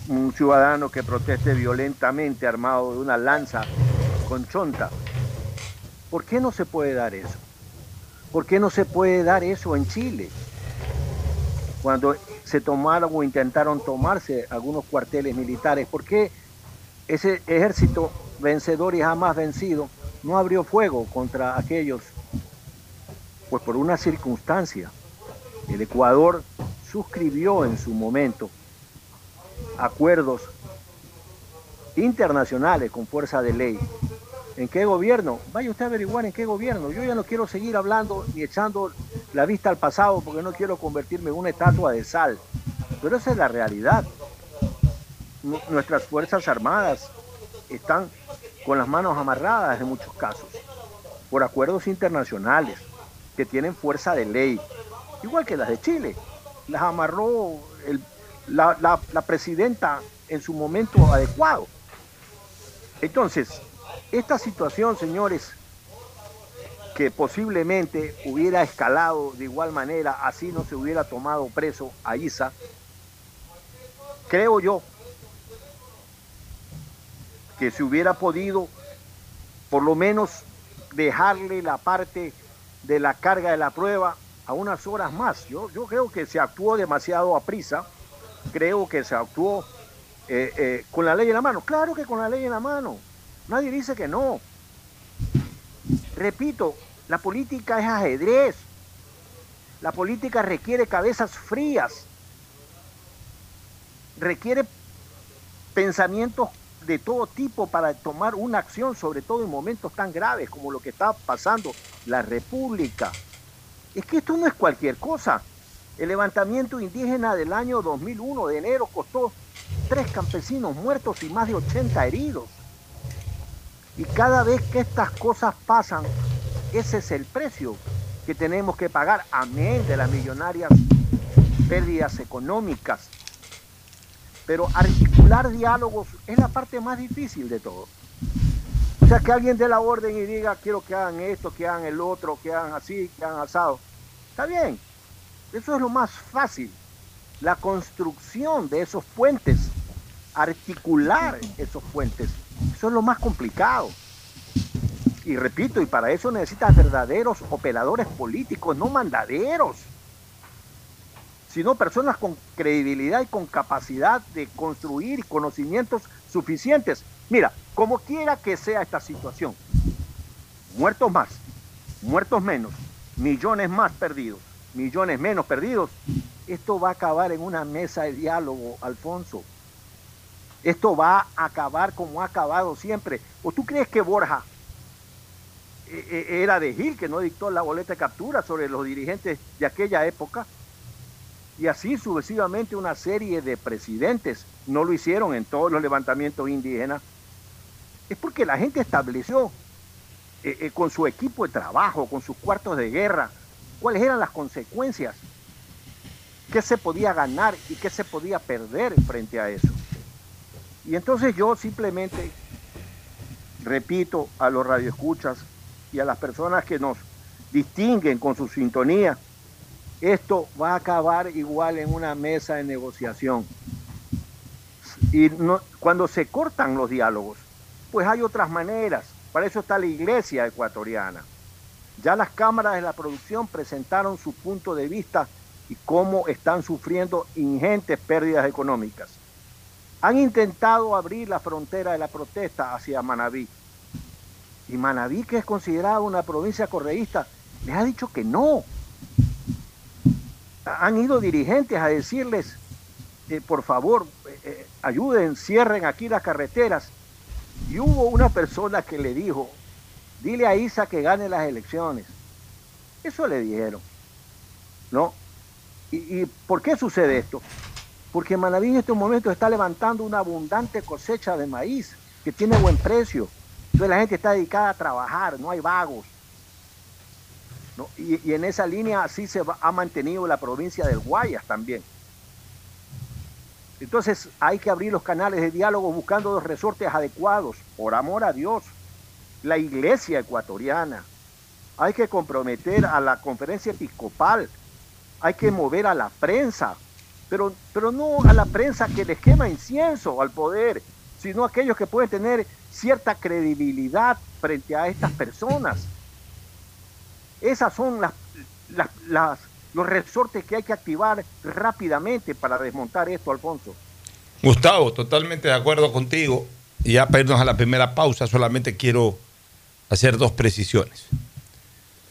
un, un ciudadano que proteste violentamente armado de una lanza con chonta. ¿Por qué no se puede dar eso? ¿Por qué no se puede dar eso en Chile? Cuando se tomaron o intentaron tomarse algunos cuarteles militares, ¿por qué ese ejército vencedor y jamás vencido no abrió fuego contra aquellos? Pues por una circunstancia. El Ecuador suscribió en su momento acuerdos internacionales con fuerza de ley. ¿En qué gobierno? Vaya usted a averiguar en qué gobierno. Yo ya no quiero seguir hablando ni echando la vista al pasado porque no quiero convertirme en una estatua de sal. Pero esa es la realidad. Nu- Nuestras Fuerzas Armadas están con las manos amarradas en muchos casos por acuerdos internacionales que tienen fuerza de ley, igual que las de Chile. Las amarró la presidenta en su momento adecuado. Entonces, esta situación, señores, que posiblemente hubiera escalado de igual manera, así no se hubiera tomado preso a Isa, creo yo que se hubiera podido por lo menos dejarle la parte de la carga de la prueba a unas horas más. Yo, yo creo que se actuó demasiado a prisa, creo que se actuó eh, eh, con la ley en la mano. Claro que con la ley en la mano, nadie dice que no. Repito, la política es ajedrez, la política requiere cabezas frías, requiere pensamientos de todo tipo para tomar una acción, sobre todo en momentos tan graves como lo que está pasando la República. Es que esto no es cualquier cosa. El levantamiento indígena del año 2001 de enero costó tres campesinos muertos y más de 80 heridos. Y cada vez que estas cosas pasan, ese es el precio que tenemos que pagar, amén de las millonarias pérdidas económicas. Pero articular diálogos es la parte más difícil de todo. O sea, que alguien dé la orden y diga, quiero que hagan esto, que hagan el otro, que hagan así, que hagan asado. Está bien, eso es lo más fácil. La construcción de esos puentes, articular esos puentes, eso es lo más complicado. Y repito, y para eso necesitas verdaderos operadores políticos, no mandaderos, sino personas con credibilidad y con capacidad de construir conocimientos suficientes. Mira, como quiera que sea esta situación, muertos más, muertos menos, millones más perdidos, millones menos perdidos, esto va a acabar en una mesa de diálogo, Alfonso. Esto va a acabar como ha acabado siempre. ¿O tú crees que Borja eh, eh, era de Gil, que no dictó la boleta de captura sobre los dirigentes de aquella época? Y así sucesivamente una serie de presidentes no lo hicieron en todos los levantamientos indígenas. Es porque la gente estableció eh, con su equipo de trabajo, con sus cuartos de guerra, cuáles eran las consecuencias, qué se podía ganar y qué se podía perder frente a eso. Y entonces yo simplemente repito a los radioescuchas y a las personas que nos distinguen con su sintonía, esto va a acabar igual en una mesa de negociación. Y cuando se cortan los diálogos, pues hay otras maneras. Para eso está la iglesia ecuatoriana. Ya las cámaras de la producción presentaron su punto de vista y cómo están sufriendo ingentes pérdidas económicas. Han intentado abrir la frontera de la protesta hacia Manabí. Y Manabí, que es considerada una provincia correísta, les ha dicho que no. Han ido dirigentes a decirles, eh, por favor, eh, eh, ayuden, cierren aquí las carreteras. Y hubo una persona que le dijo, dile a Isa que gane las elecciones. Eso le dijeron. ¿No? ¿Y, por qué sucede esto? Porque Manaví en estos momentos está levantando una abundante cosecha de maíz que tiene buen precio. Entonces la gente está dedicada a trabajar, no hay vagos. Y, en esa línea así se ha mantenido la provincia del Guayas también. Entonces hay que abrir los canales de diálogo buscando los resortes adecuados, por amor a Dios la iglesia ecuatoriana. Hay que comprometer a la conferencia episcopal. Hay que mover a la prensa. Pero, pero no a la prensa que les quema incienso al poder, sino a aquellos que pueden tener cierta credibilidad frente a estas personas. Esas son las, los resortes que hay que activar rápidamente para desmontar esto, Alfonso. Gustavo, totalmente de acuerdo contigo. Y ya para irnos a la primera pausa, solamente quiero hacer dos precisiones.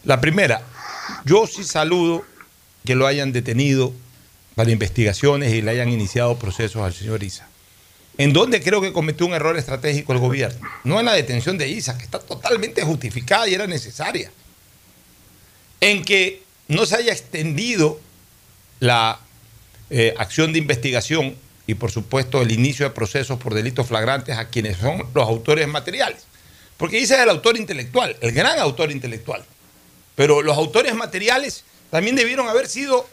La primera, yo sí saludo que lo hayan detenido para investigaciones y le hayan iniciado procesos al señor Isa. En donde creo que cometió un error estratégico el gobierno. No en la detención de Isa, que está totalmente justificada y era necesaria. En que no se haya extendido la eh, acción de investigación y por supuesto el inicio de procesos por delitos flagrantes a quienes son los autores materiales. Porque dice es el autor intelectual, el gran autor intelectual. Pero los autores materiales también debieron haber sido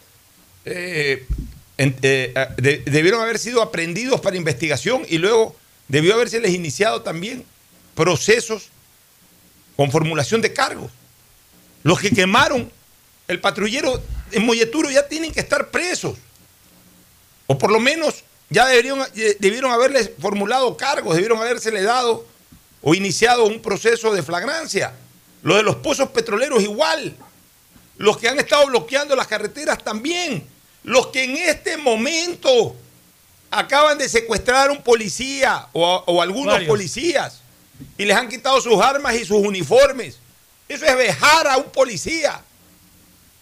eh, eh, debieron haber sido aprendidos para investigación y luego debió haberse iniciado también procesos con formulación de cargos. Los que quemaron el patrullero en Molleturo ya tienen que estar presos. O por lo menos ya debieron, eh, debieron haberles formulado cargos, debieron habérsele dado o iniciado un proceso de flagrancia. Lo de los pozos petroleros igual. Los que han estado bloqueando las carreteras también. Los que en este momento acaban de secuestrar a un policía o, algunos policías y les han quitado sus armas y sus uniformes. Eso es dejar a un policía.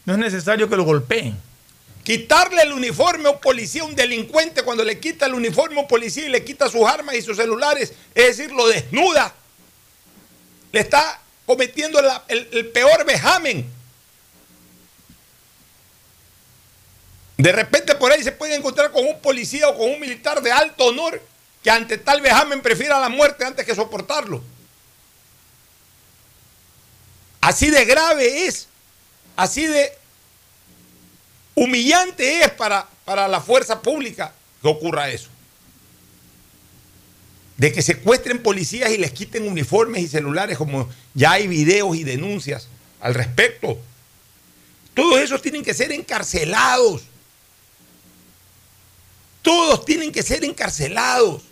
No es necesario que lo golpeen. Quitarle el uniforme a un policía, un delincuente, cuando le quita el uniforme a un policía y le quita sus armas y sus celulares, es decir, lo desnuda. Le está cometiendo el, peor vejamen. De repente por ahí se puede encontrar con un policía o con un militar de alto honor que ante tal vejamen prefiera la muerte antes que soportarlo. Así de grave es, así de humillante es para, para la fuerza pública que ocurra eso. De que secuestren policías y les quiten uniformes y celulares, como ya hay videos y denuncias al respecto. Todos esos tienen que ser encarcelados. Todos tienen que ser encarcelados.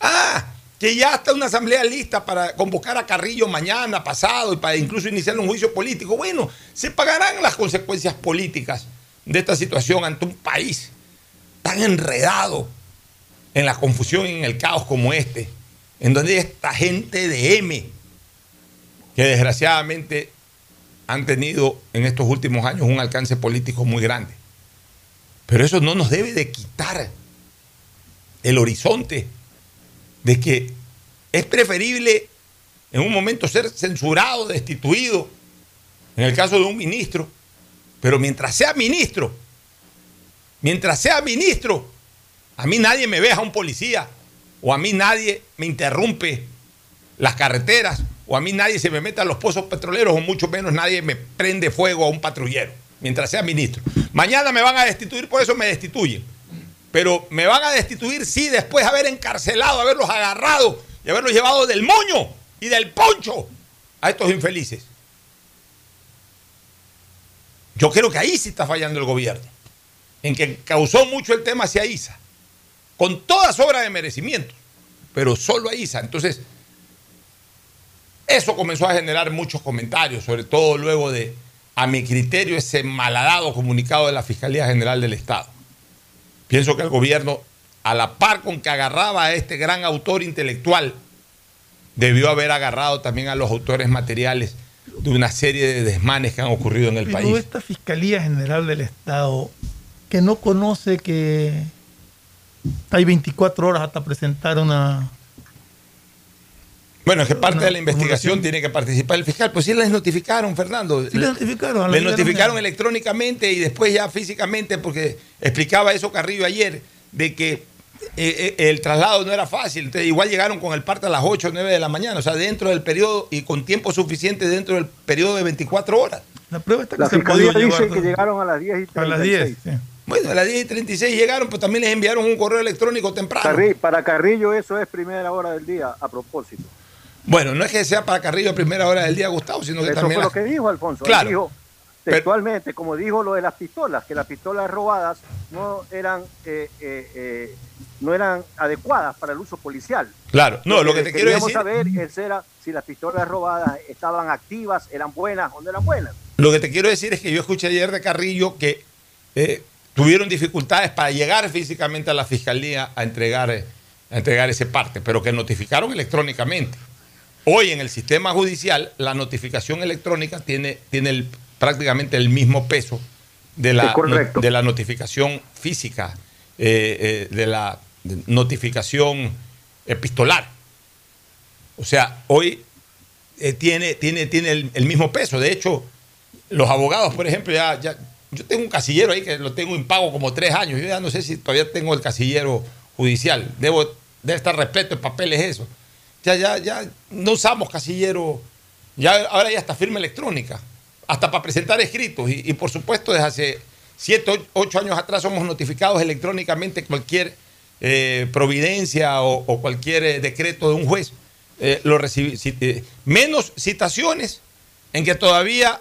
Ah, que ya está una asamblea lista para convocar a Carrillo mañana, pasado, y para incluso iniciar un juicio político. Bueno, se pagarán las consecuencias políticas de esta situación ante un país tan enredado en la confusión y en el caos como este, en donde esta gente de M, que desgraciadamente han tenido en estos últimos años un alcance político muy grande. Pero eso no nos debe de quitar el horizonte de que es preferible en un momento ser censurado, destituido, en el caso de un ministro, pero mientras sea ministro, mientras sea ministro, a mí nadie me veja un policía, o a mí nadie me interrumpe las carreteras, o a mí nadie se me mete a los pozos petroleros, o mucho menos nadie me prende fuego a un patrullero, mientras sea ministro. Mañana me van a destituir, por eso me destituyen. Pero me van a destituir, sí, después de haber encarcelado, haberlos agarrado y haberlos llevado del moño y del poncho a estos infelices. Yo creo que ahí sí está fallando el gobierno, en que causó mucho el tema hacia ISA, con todas obras de merecimiento, pero solo a ISA. Entonces, eso comenzó a generar muchos comentarios, sobre todo luego de, a mi criterio, ese malhadado comunicado de la Fiscalía General del Estado. Pienso que el gobierno, a la par con que agarraba a este gran autor intelectual, debió haber agarrado también a los autores materiales de una serie de desmanes que han ocurrido en el Pero país. esta Fiscalía General del Estado, que no conoce que hay 24 horas hasta presentar una... Bueno, es que parte Una de la investigación tiene que participar el fiscal. Pues sí les notificaron, Fernando. Sí les notificaron, a la Le mañana. notificaron electrónicamente y después ya físicamente, porque explicaba eso Carrillo ayer, de que eh, eh, el traslado no era fácil. Entonces, igual llegaron con el parte a las 8 o 9 de la mañana, o sea, dentro del periodo y con tiempo suficiente dentro del periodo de 24 horas. La prueba está La fiscalía dice que llegaron a las 10 y 36. A las 10, sí. Bueno, a las 10 y 36 llegaron, pues también les enviaron un correo electrónico temprano. Carri- para Carrillo eso es primera hora del día, a propósito. Bueno, no es que sea para Carrillo a primera hora del día, Gustavo, sino que Eso también... fue la- lo que dijo Alfonso. Él Claro. dijo textualmente, como dijo lo de las pistolas, que las pistolas robadas no eran, eh, eh, eh, no eran adecuadas para el uso policial. Claro, no, lo que te quiero queríamos decir... saber es era si las pistolas robadas estaban activas, eran buenas o no eran buenas. Lo que te quiero decir es que yo escuché ayer de Carrillo que eh, tuvieron dificultades para llegar físicamente a la fiscalía a entregar, eh, a entregar ese parte, pero que notificaron electrónicamente. Hoy en el sistema judicial la notificación electrónica tiene, tiene el- prácticamente el mismo peso de la, de la notificación física, eh, eh, de la notificación epistolar. O sea, hoy eh, tiene, tiene, tiene el, el mismo peso. De hecho, los abogados, por ejemplo, ya, ya- yo tengo un casillero ahí que lo tengo impago como tres años. Yo ya no sé si todavía tengo el casillero judicial. Debo, debe estar repleto de papeles eso. Ya, ya, ya no usamos casillero. Ya, ahora ya está firma electrónica. Hasta para presentar escritos. Y, por supuesto, desde hace siete, o- ocho años atrás somos notificados electrónicamente cualquier eh, providencia o, cualquier eh, decreto de un juez. eh, lo eh, menos citaciones en que todavía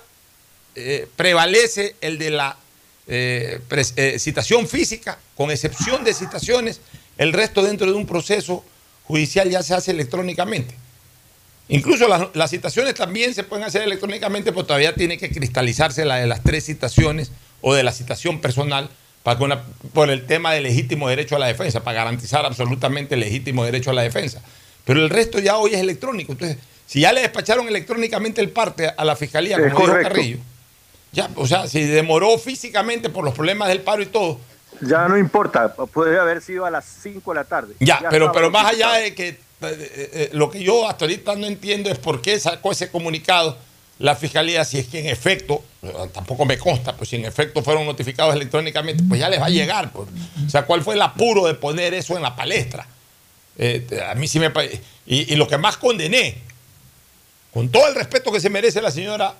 prevalece el de la citación física, con excepción de citaciones, el resto dentro de un proceso judicial ya se hace electrónicamente. Incluso las, las citaciones también se pueden hacer electrónicamente, pero todavía tiene que cristalizarse la de las tres citaciones o de la citación personal para que una- por el tema del legítimo derecho a la defensa, para garantizar absolutamente el legítimo derecho a la defensa. Pero el resto ya hoy es electrónico. Entonces, si ya le despacharon electrónicamente el parte a la fiscalía, como dijo. Carrillo, ya, o sea, si demoró físicamente por los problemas del paro y todo, Ya no importa, puede haber sido a las 5 de la tarde. ya, pero, pero más allá de que eh, eh, eh, lo que yo hasta ahorita no entiendo es por qué sacó ese comunicado la fiscalía, si es que en efecto tampoco me consta, pues si en efecto fueron notificados electrónicamente, pues ya les va a llegar. Pues. O sea, ¿cuál fue el apuro de poner eso en la palestra? Eh, a mí sí me parece. Y, y, lo que más condené, con todo el respeto que se merece la señora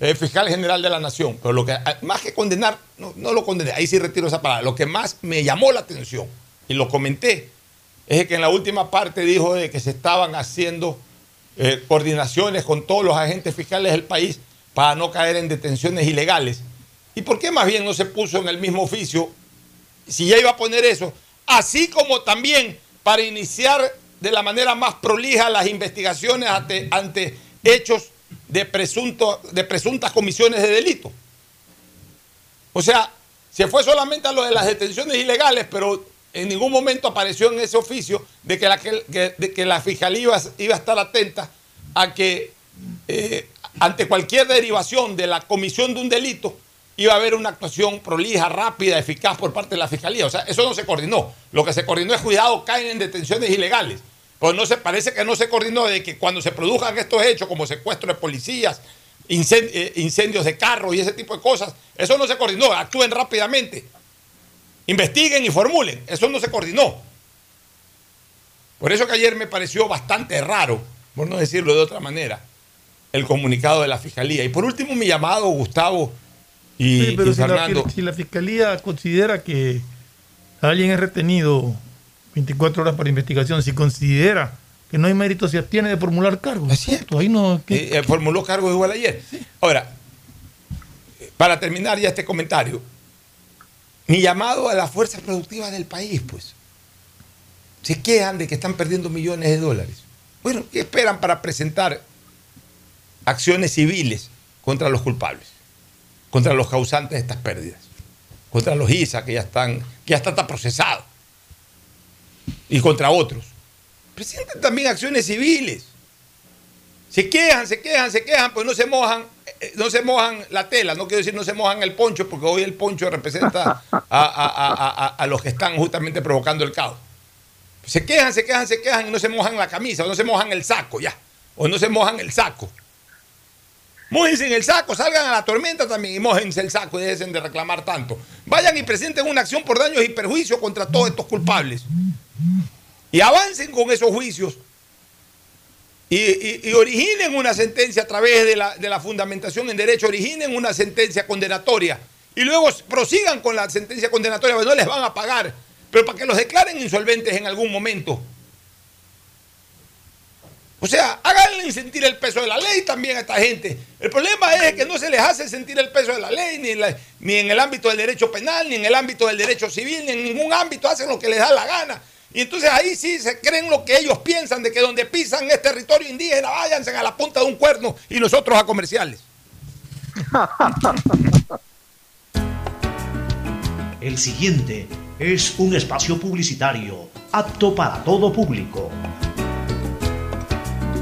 eh, fiscal general de la Nación, pero lo que más que condenar, no, no, lo condené, ahí sí retiro esa palabra, lo que más me llamó la atención, y lo comenté, es que en la última parte dijo de que se estaban haciendo eh, coordinaciones con todos los agentes fiscales del país para no caer en detenciones ilegales. ¿Y por qué más bien no se puso en el mismo oficio, si ya iba a poner eso, así como también para iniciar de la manera más prolija las investigaciones ante, ante hechos de, presunto, de presuntas comisiones de delito? O sea, se fue solamente a lo de las detenciones ilegales, pero en ningún momento apareció en ese oficio de que la, que, de que la fiscalía iba, a estar atenta a que eh, ante cualquier derivación de la comisión de un delito iba a haber una actuación prolija, rápida, eficaz por parte de la fiscalía. O sea, eso no se coordinó. Lo que se coordinó es cuidado, caen en detenciones ilegales. Pues no se parece que no se coordinó de que cuando se produzcan estos hechos como secuestro de policías, eh, incendios de carros y ese tipo de cosas, eso no se coordinó, actúen rápidamente investiguen y formulen. Eso no se coordinó. Por eso que ayer me pareció bastante raro, por no decirlo de otra manera, el comunicado de la Fiscalía. Y por último, mi llamado, Gustavo y, sí, pero y si, Fernando. La, si la Fiscalía considera que alguien es retenido 24 horas para investigación, si considera que no hay mérito, se abstiene de formular cargos. Es cierto. Ahí no, eh, formuló cargos igual ayer. Sí. Ahora, para terminar ya este comentario, mi llamado a las fuerzas productivas del país, pues. Se quejan de que están perdiendo millones de dólares. Bueno, ¿qué esperan para presentar acciones civiles contra los culpables? Contra los causantes de estas pérdidas. Contra los ISA que ya están, que ya están procesados. Y contra otros. Presenten también acciones civiles. Se quejan, se quejan, se quejan, pues no se mojan no se mojan la tela, no quiero decir no se mojan el poncho, porque hoy el poncho representa a, a, a, a, los que están justamente provocando el caos. Se quejan, se quejan, se quejan y no se mojan la camisa, o no se mojan el saco ya, o no se mojan el saco. Mójense en el saco, salgan a la tormenta también y mójense el saco y dejen de reclamar tanto. Vayan y presenten una acción por daños y perjuicios contra todos estos culpables. Y avancen con esos juicios y, y, originen una sentencia a través de la, de la, fundamentación en derecho, originen una sentencia condenatoria y luego prosigan con la sentencia condenatoria, porque no les van a pagar, pero para que los declaren insolventes en algún momento. O sea, háganle sentir el peso de la ley también a esta gente. El problema es que no se les hace sentir el peso de la ley, ni ni en el ámbito del derecho penal, ni en el ámbito del derecho civil, ni en ningún ámbito, hacen lo que les da la gana. Y entonces ahí sí se creen lo que ellos piensan de que donde pisan es territorio indígena, váyanse a la punta de un cuerno y nosotros a comerciales. El siguiente es un espacio publicitario apto para todo público.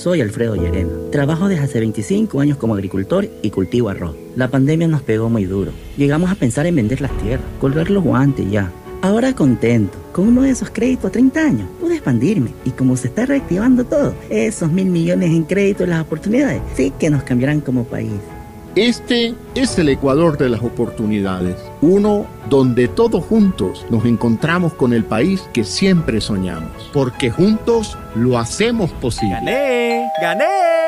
Soy Alfredo Llerena. Trabajo desde hace 25 años como agricultor y cultivo arroz. La pandemia nos pegó muy duro. Llegamos a pensar en vender las tierras, colgar los guantes ya. Ahora contento, con uno de esos créditos a 30 años, pude expandirme y como se está reactivando todo, esos mil millones en crédito y las oportunidades sí que nos cambiarán como país. Este es el Ecuador de las oportunidades, uno donde todos juntos nos encontramos con el país que siempre soñamos, porque juntos lo hacemos posible. ¡Gané! ¡Gané!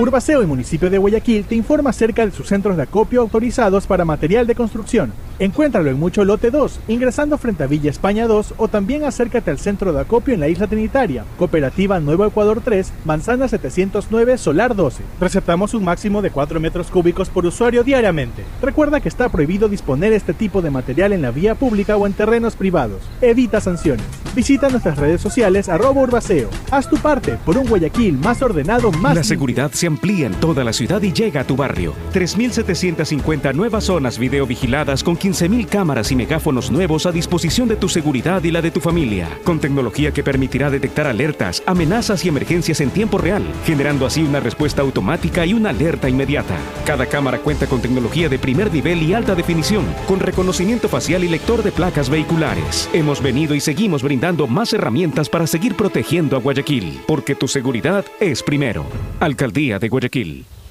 Urbaceo y municipio de Guayaquil te informa acerca de sus centros de acopio autorizados para material de construcción. Encuéntralo en Mucho Lote 2, ingresando frente a Villa España 2 o también acércate al centro de acopio en la Isla Trinitaria, Cooperativa Nuevo Ecuador 3, Manzana 709, Solar 12. Receptamos un máximo de 4 metros cúbicos por usuario diariamente. Recuerda que está prohibido disponer este tipo de material en la vía pública o en terrenos privados. Evita sanciones. Visita nuestras redes sociales arroba Urbaceo. Haz tu parte por un Guayaquil más ordenado, más... La seguridad se amplía en toda la ciudad y llega a tu barrio. 3.750 nuevas zonas videovigiladas con 15.000 cámaras y megáfonos nuevos a disposición de tu seguridad y la de tu familia. Con tecnología que permitirá detectar alertas, amenazas y emergencias en tiempo real, generando así una respuesta automática y una alerta inmediata. Cada cámara cuenta con tecnología de primer nivel y alta definición, con reconocimiento facial y lector de placas vehiculares. Hemos venido y seguimos brindando más herramientas para seguir protegiendo a Guayaquil, porque tu seguridad es primero. Alcaldía de Guayaquil.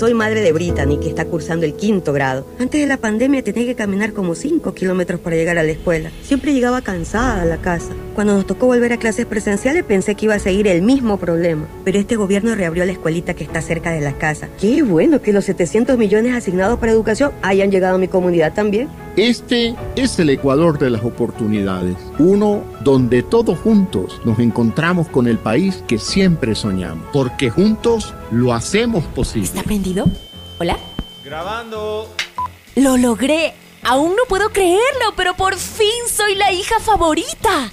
Soy madre de Brittany, que está cursando el quinto grado. Antes de la pandemia tenía que caminar como 5 kilómetros para llegar a la escuela. Siempre llegaba cansada a la casa. Cuando nos tocó volver a clases presenciales pensé que iba a seguir el mismo problema. Pero este gobierno reabrió la escuelita que está cerca de la casa. Qué bueno que los 700 millones asignados para educación hayan llegado a mi comunidad también. Este es el Ecuador de las oportunidades, uno donde todos juntos nos encontramos con el país que siempre soñamos, porque juntos lo hacemos posible. ¿Está prendido? ¿Hola? Grabando. Lo logré. Aún no puedo creerlo, pero por fin soy la hija favorita.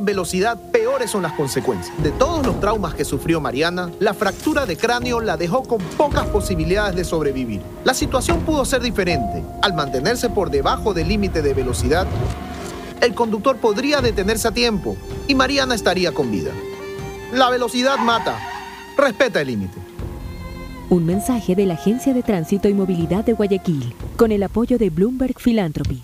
velocidad, peores son las consecuencias. De todos los traumas que sufrió Mariana, la fractura de cráneo la dejó con pocas posibilidades de sobrevivir. La situación pudo ser diferente. Al mantenerse por debajo del límite de velocidad, el conductor podría detenerse a tiempo y Mariana estaría con vida. La velocidad mata. respeta el límite. Un mensaje de la Agencia de Tránsito y Movilidad de Guayaquil, con el apoyo de Bloomberg Philanthropy.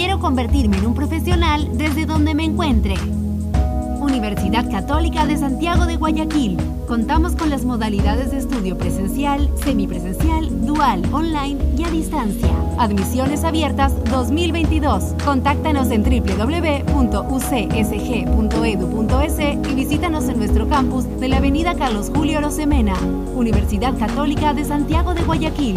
Quiero convertirme en un profesional desde donde me encuentre. Universidad Católica de Santiago de Guayaquil. Contamos con las modalidades de estudio presencial, semipresencial, dual, online y a distancia. Admisiones abiertas 2022. Contáctanos en www.ucsg.edu.es y visítanos en nuestro campus de la Avenida Carlos Julio Rosemena. Universidad Católica de Santiago de Guayaquil.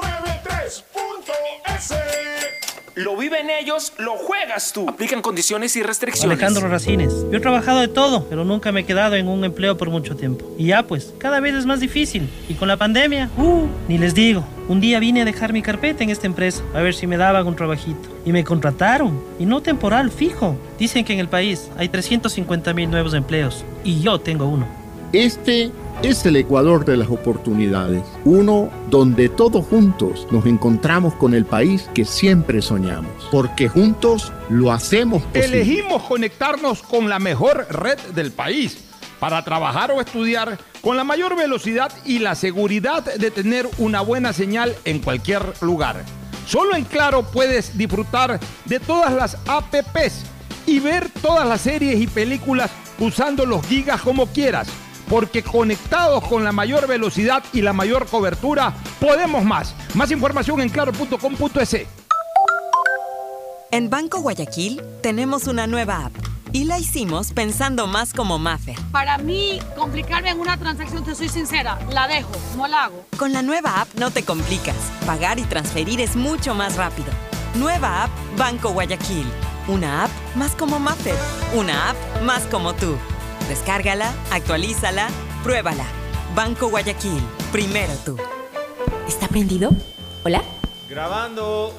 Lo viven ellos, lo juegas tú. Aplican condiciones y restricciones. Alejandro Racines. Yo he trabajado de todo, pero nunca me he quedado en un empleo por mucho tiempo. Y ya pues, cada vez es más difícil. Y con la pandemia, uh, ni les digo. Un día vine a dejar mi carpeta en esta empresa, a ver si me daban un trabajito. Y me contrataron, y no temporal, fijo. Dicen que en el país hay 350 mil nuevos empleos, y yo tengo uno. Este es el Ecuador de las oportunidades, uno donde todos juntos nos encontramos con el país que siempre soñamos, porque juntos lo hacemos posible. Elegimos conectarnos con la mejor red del país para trabajar o estudiar con la mayor velocidad y la seguridad de tener una buena señal en cualquier lugar. Solo en Claro puedes disfrutar de todas las APPs y ver todas las series y películas usando los gigas como quieras porque conectados con la mayor velocidad y la mayor cobertura, podemos más. Más información en claro.com.es. En Banco Guayaquil tenemos una nueva app y la hicimos pensando más como Maffer. Para mí, complicarme en una transacción, te soy sincera, la dejo, no la hago. Con la nueva app no te complicas. Pagar y transferir es mucho más rápido. Nueva app Banco Guayaquil. Una app más como Maffer. Una app más como tú. Descárgala, actualízala, pruébala. Banco Guayaquil. Primero tú. ¿Está prendido? ¿Hola? Grabando.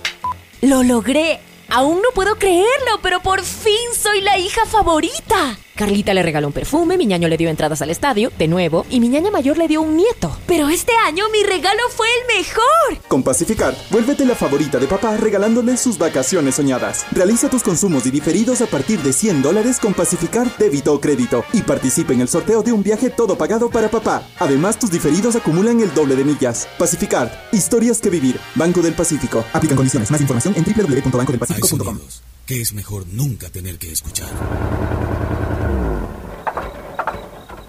¡Lo logré! Aún no puedo creerlo, pero por fin soy la hija favorita. Carlita le regaló un perfume, mi ñaño le dio entradas al estadio, de nuevo, y mi ñaña mayor le dio un nieto. Pero este año mi regalo fue el mejor. Con Pacificar, vuélvete la favorita de papá regalándole sus vacaciones soñadas. Realiza tus consumos y diferidos a partir de 100 dólares con Pacificar débito o crédito y participa en el sorteo de un viaje todo pagado para papá. Además, tus diferidos acumulan el doble de millas. Pacificar, historias que vivir. Banco del Pacífico. Aplican condiciones. Más información en www.bancodelpacifico.com. que es mejor nunca tener que escuchar.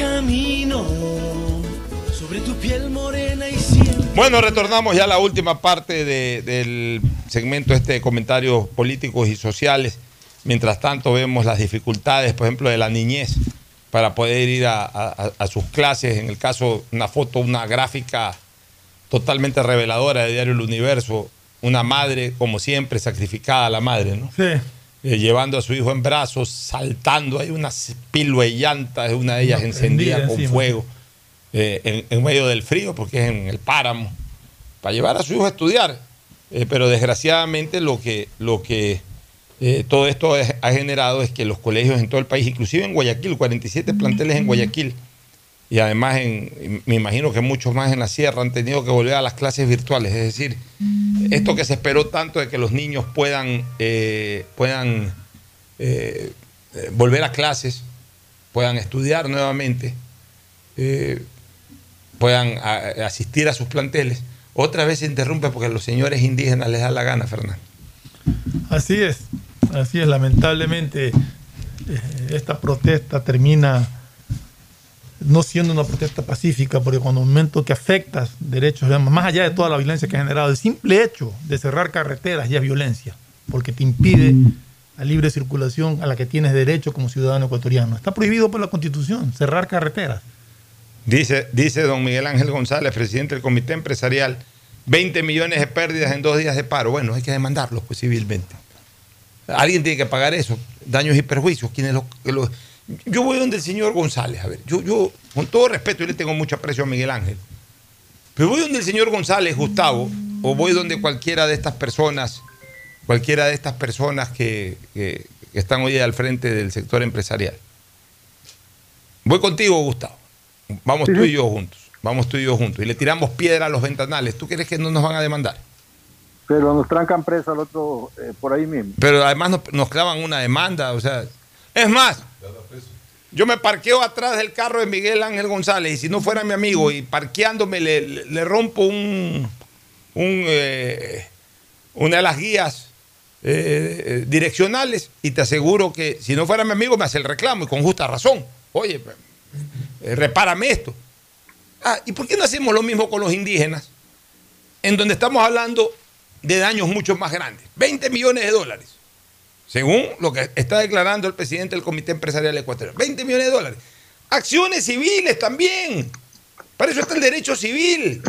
Camino sobre tu piel morena y siempre. Bueno, retornamos ya a la última parte de- del segmento este de comentarios políticos y sociales. Mientras tanto vemos las dificultades, por ejemplo, de la niñez para poder ir a, a- a sus clases. En el caso, una foto, una gráfica totalmente reveladora de Diario El Universo. Una madre, como siempre, sacrificada a la madre, ¿no? Sí. Eh, llevando a su hijo en brazos, saltando. Hay una pilo de llantas, una de ellas Una encendida prendida con fuego eh, en, en medio del frío, porque es en el páramo, para llevar a su hijo a estudiar. Eh, pero desgraciadamente lo que, lo que todo esto es- ha generado es que los colegios en todo el país, inclusive en Guayaquil, 47 planteles en Guayaquil, y además en, me imagino que muchos más en la sierra han tenido que volver a las clases virtuales. Es decir, esto que se esperó tanto de que los niños puedan, eh, puedan eh, volver a clases, puedan estudiar nuevamente, eh, puedan asistir a sus planteles, otra vez se interrumpe porque los señores indígenas les da la gana, Fernando. Así es, así es, lamentablemente esta protesta termina no siendo una protesta pacífica, porque cuando un momento que afectas derechos, más allá de toda la violencia que ha generado, el simple hecho de cerrar carreteras ya es violencia, porque te impide la libre circulación a la que tienes derecho como ciudadano ecuatoriano. Está prohibido por la Constitución cerrar carreteras. Dice, dice don Miguel Ángel González, presidente del comité empresarial, 20 millones de pérdidas en dos días de paro. Bueno, hay que demandarlos pues, civilmente. Alguien tiene que pagar eso, daños y perjuicios. ¿Quiénes los- los- yo voy donde el señor González, a ver, yo, yo, con todo respeto, yo le tengo mucho aprecio a Miguel Ángel, pero voy donde el señor González, Gustavo, o voy donde cualquiera de estas personas, cualquiera de estas personas que, que- que están hoy al frente del sector empresarial. Voy contigo, Gustavo. Vamos tú y yo juntos. Vamos tú y yo juntos. Y le tiramos piedra a los ventanales. ¿Tú crees que no nos van a demandar? Pero nos trancan presa al otro eh, por ahí mismo. Pero además nos, nos clavan una demanda. O sea, es más, yo me parqueo atrás del carro de Miguel Ángel González y si no fuera mi amigo y parqueándome le, rompo un, un, eh, una de las guías eh, eh, direccionales y te aseguro que si no fuera mi amigo me hace el reclamo y con justa razón. Oye, eh, repárame esto. Ah, ¿y por qué no hacemos lo mismo con los indígenas? En donde estamos hablando de daños mucho más grandes. 20 millones de dólares. Según lo que está declarando el presidente del Comité Empresarial Ecuatoriano. 20 millones de dólares. Acciones civiles también. Para eso está el derecho civil.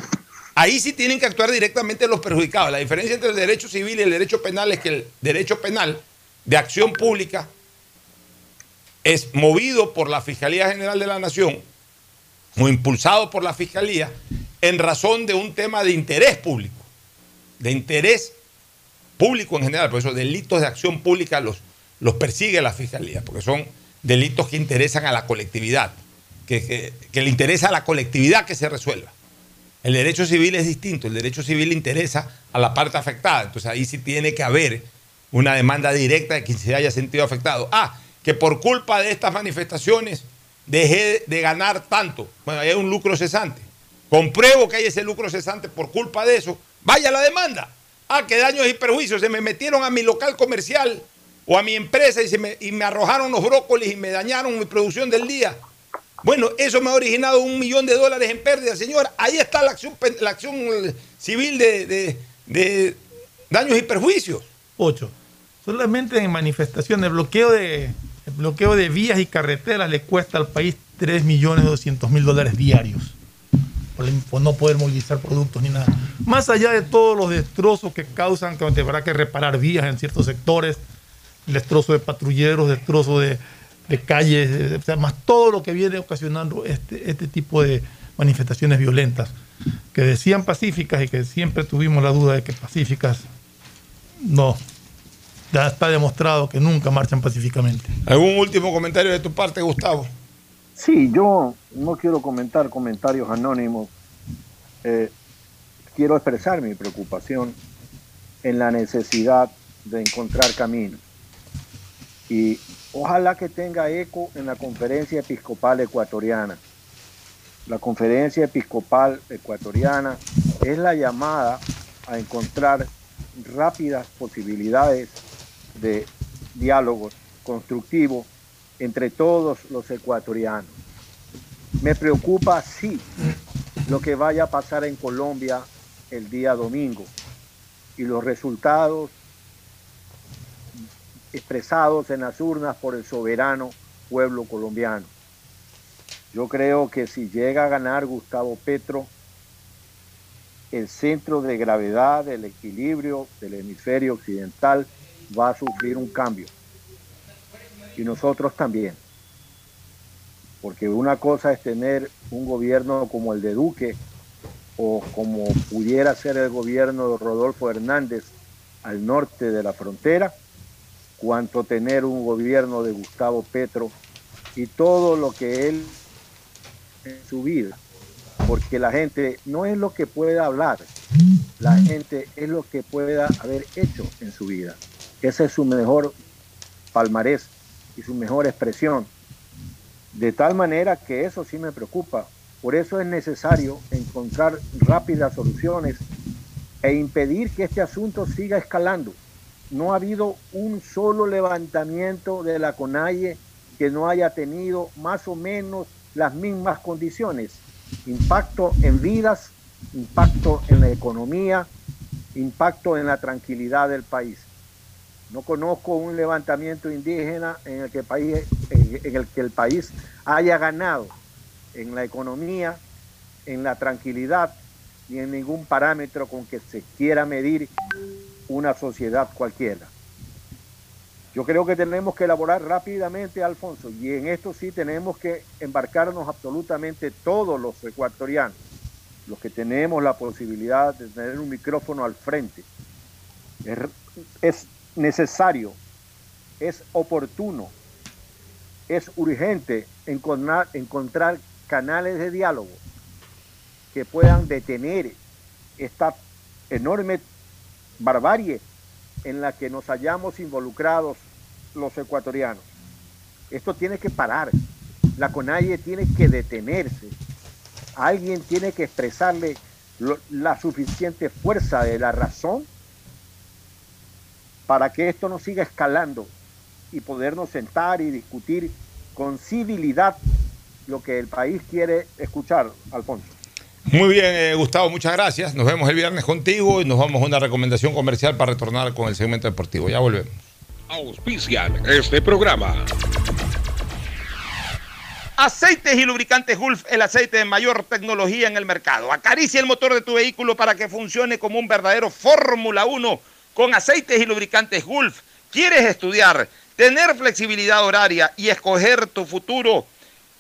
Ahí sí tienen que actuar directamente los perjudicados. La diferencia entre el derecho civil y el derecho penal es que el derecho penal de acción pública es movido por la Fiscalía General de la Nación o impulsado por la Fiscalía en razón de un tema de interés público, de interés público en general. Por eso delitos de acción pública los, los persigue la Fiscalía, porque son delitos que interesan a la colectividad, que, que- que le interesa a la colectividad que se resuelva. El derecho civil es distinto, el derecho civil interesa a la parte afectada, entonces ahí sí tiene que haber una demanda directa de quien se haya sentido afectado. Ah, que por culpa de estas manifestaciones dejé de ganar tanto. Bueno, hay un lucro cesante. Compruebo que hay ese lucro cesante por culpa de eso. Vaya la demanda. Ah, que daños y perjuicios. Se me metieron a mi local comercial o a mi empresa y, se me, y me arrojaron los brócolis y me dañaron mi producción del día. Bueno, eso me ha originado un millón de dólares en pérdida, señor. Ahí está la acción, eh, civil de, daños y perjuicios. Ocho. Solamente en manifestaciones, el bloqueo de, bloqueo de vías y carreteras le cuesta al país 3.200.000 dólares diarios. Por, el- por no poder movilizar productos ni nada. Más allá de todos los destrozos que causan, que habrá que reparar vías en ciertos sectores, el destrozo de patrulleros, destrozo de, de calles, de- o sea, más todo lo que viene ocasionando este, este tipo de manifestaciones violentas, que decían pacíficas y que siempre tuvimos la duda de que pacíficas no. Ya está demostrado que nunca marchan pacíficamente. ¿Algún último comentario de tu parte, Gustavo? Sí, yo no quiero comentar comentarios anónimos. Eh, quiero expresar mi preocupación en la necesidad de encontrar caminos. Y ojalá que tenga eco en la conferencia episcopal ecuatoriana. La conferencia episcopal ecuatoriana es la llamada a encontrar rápidas posibilidades de diálogo constructivo entre todos los ecuatorianos. Me preocupa, sí, lo que vaya a pasar en Colombia el día domingo y los resultados expresados en las urnas por el soberano pueblo colombiano. Yo creo que si llega a ganar Gustavo Petro, el centro de gravedad del equilibrio del hemisferio occidental va a sufrir un cambio. Y nosotros también. Porque una cosa es tener un gobierno como el de Duque o como pudiera ser el gobierno de Rodolfo Hernández al norte de la frontera, cuanto tener un gobierno de Gustavo Petro y todo lo que él en su vida. Porque la gente no es lo que pueda hablar, la gente es lo que pueda haber hecho en su vida. Esa es su mejor palmarés y su mejor expresión. De tal manera que eso sí me preocupa. Por eso es necesario encontrar rápidas soluciones e impedir que este asunto siga escalando. No ha habido un solo levantamiento de la CONAIE que no haya tenido más o menos las mismas condiciones. Impacto en vidas, impacto en la economía, impacto en la tranquilidad del país. No conozco un levantamiento indígena en el que, en el, que el país haya ganado en la economía, en la tranquilidad, ni en ningún parámetro con que se quiera medir una sociedad cualquiera. Yo creo que tenemos que elaborar rápidamente, Alfonso, y en esto sí tenemos que embarcarnos absolutamente todos los ecuatorianos, los que tenemos la posibilidad de tener un micrófono al frente. Es, es necesario, es oportuno, es urgente encontrar, encontrar canales de diálogo que puedan detener esta enorme barbarie en la que nos hayamos involucrados los ecuatorianos. Esto tiene que parar. La CONAIE tiene que detenerse. Alguien tiene que expresarle la suficiente fuerza de la razón para que esto no siga escalando y podernos sentar y discutir con civilidad lo que el país quiere escuchar, Alfonso. Muy bien, eh, Gustavo, muchas gracias. Nos vemos el viernes contigo y nos vamos a una recomendación comercial para retornar con el segmento deportivo. Ya volvemos. Auspician este programa. Aceites y lubricantes Gulf, el aceite de mayor tecnología en el mercado. Acaricia el motor de tu vehículo para que funcione como un verdadero Fórmula 1 con aceites y lubricantes Gulf. ¿Quieres estudiar, tener flexibilidad horaria y escoger tu futuro?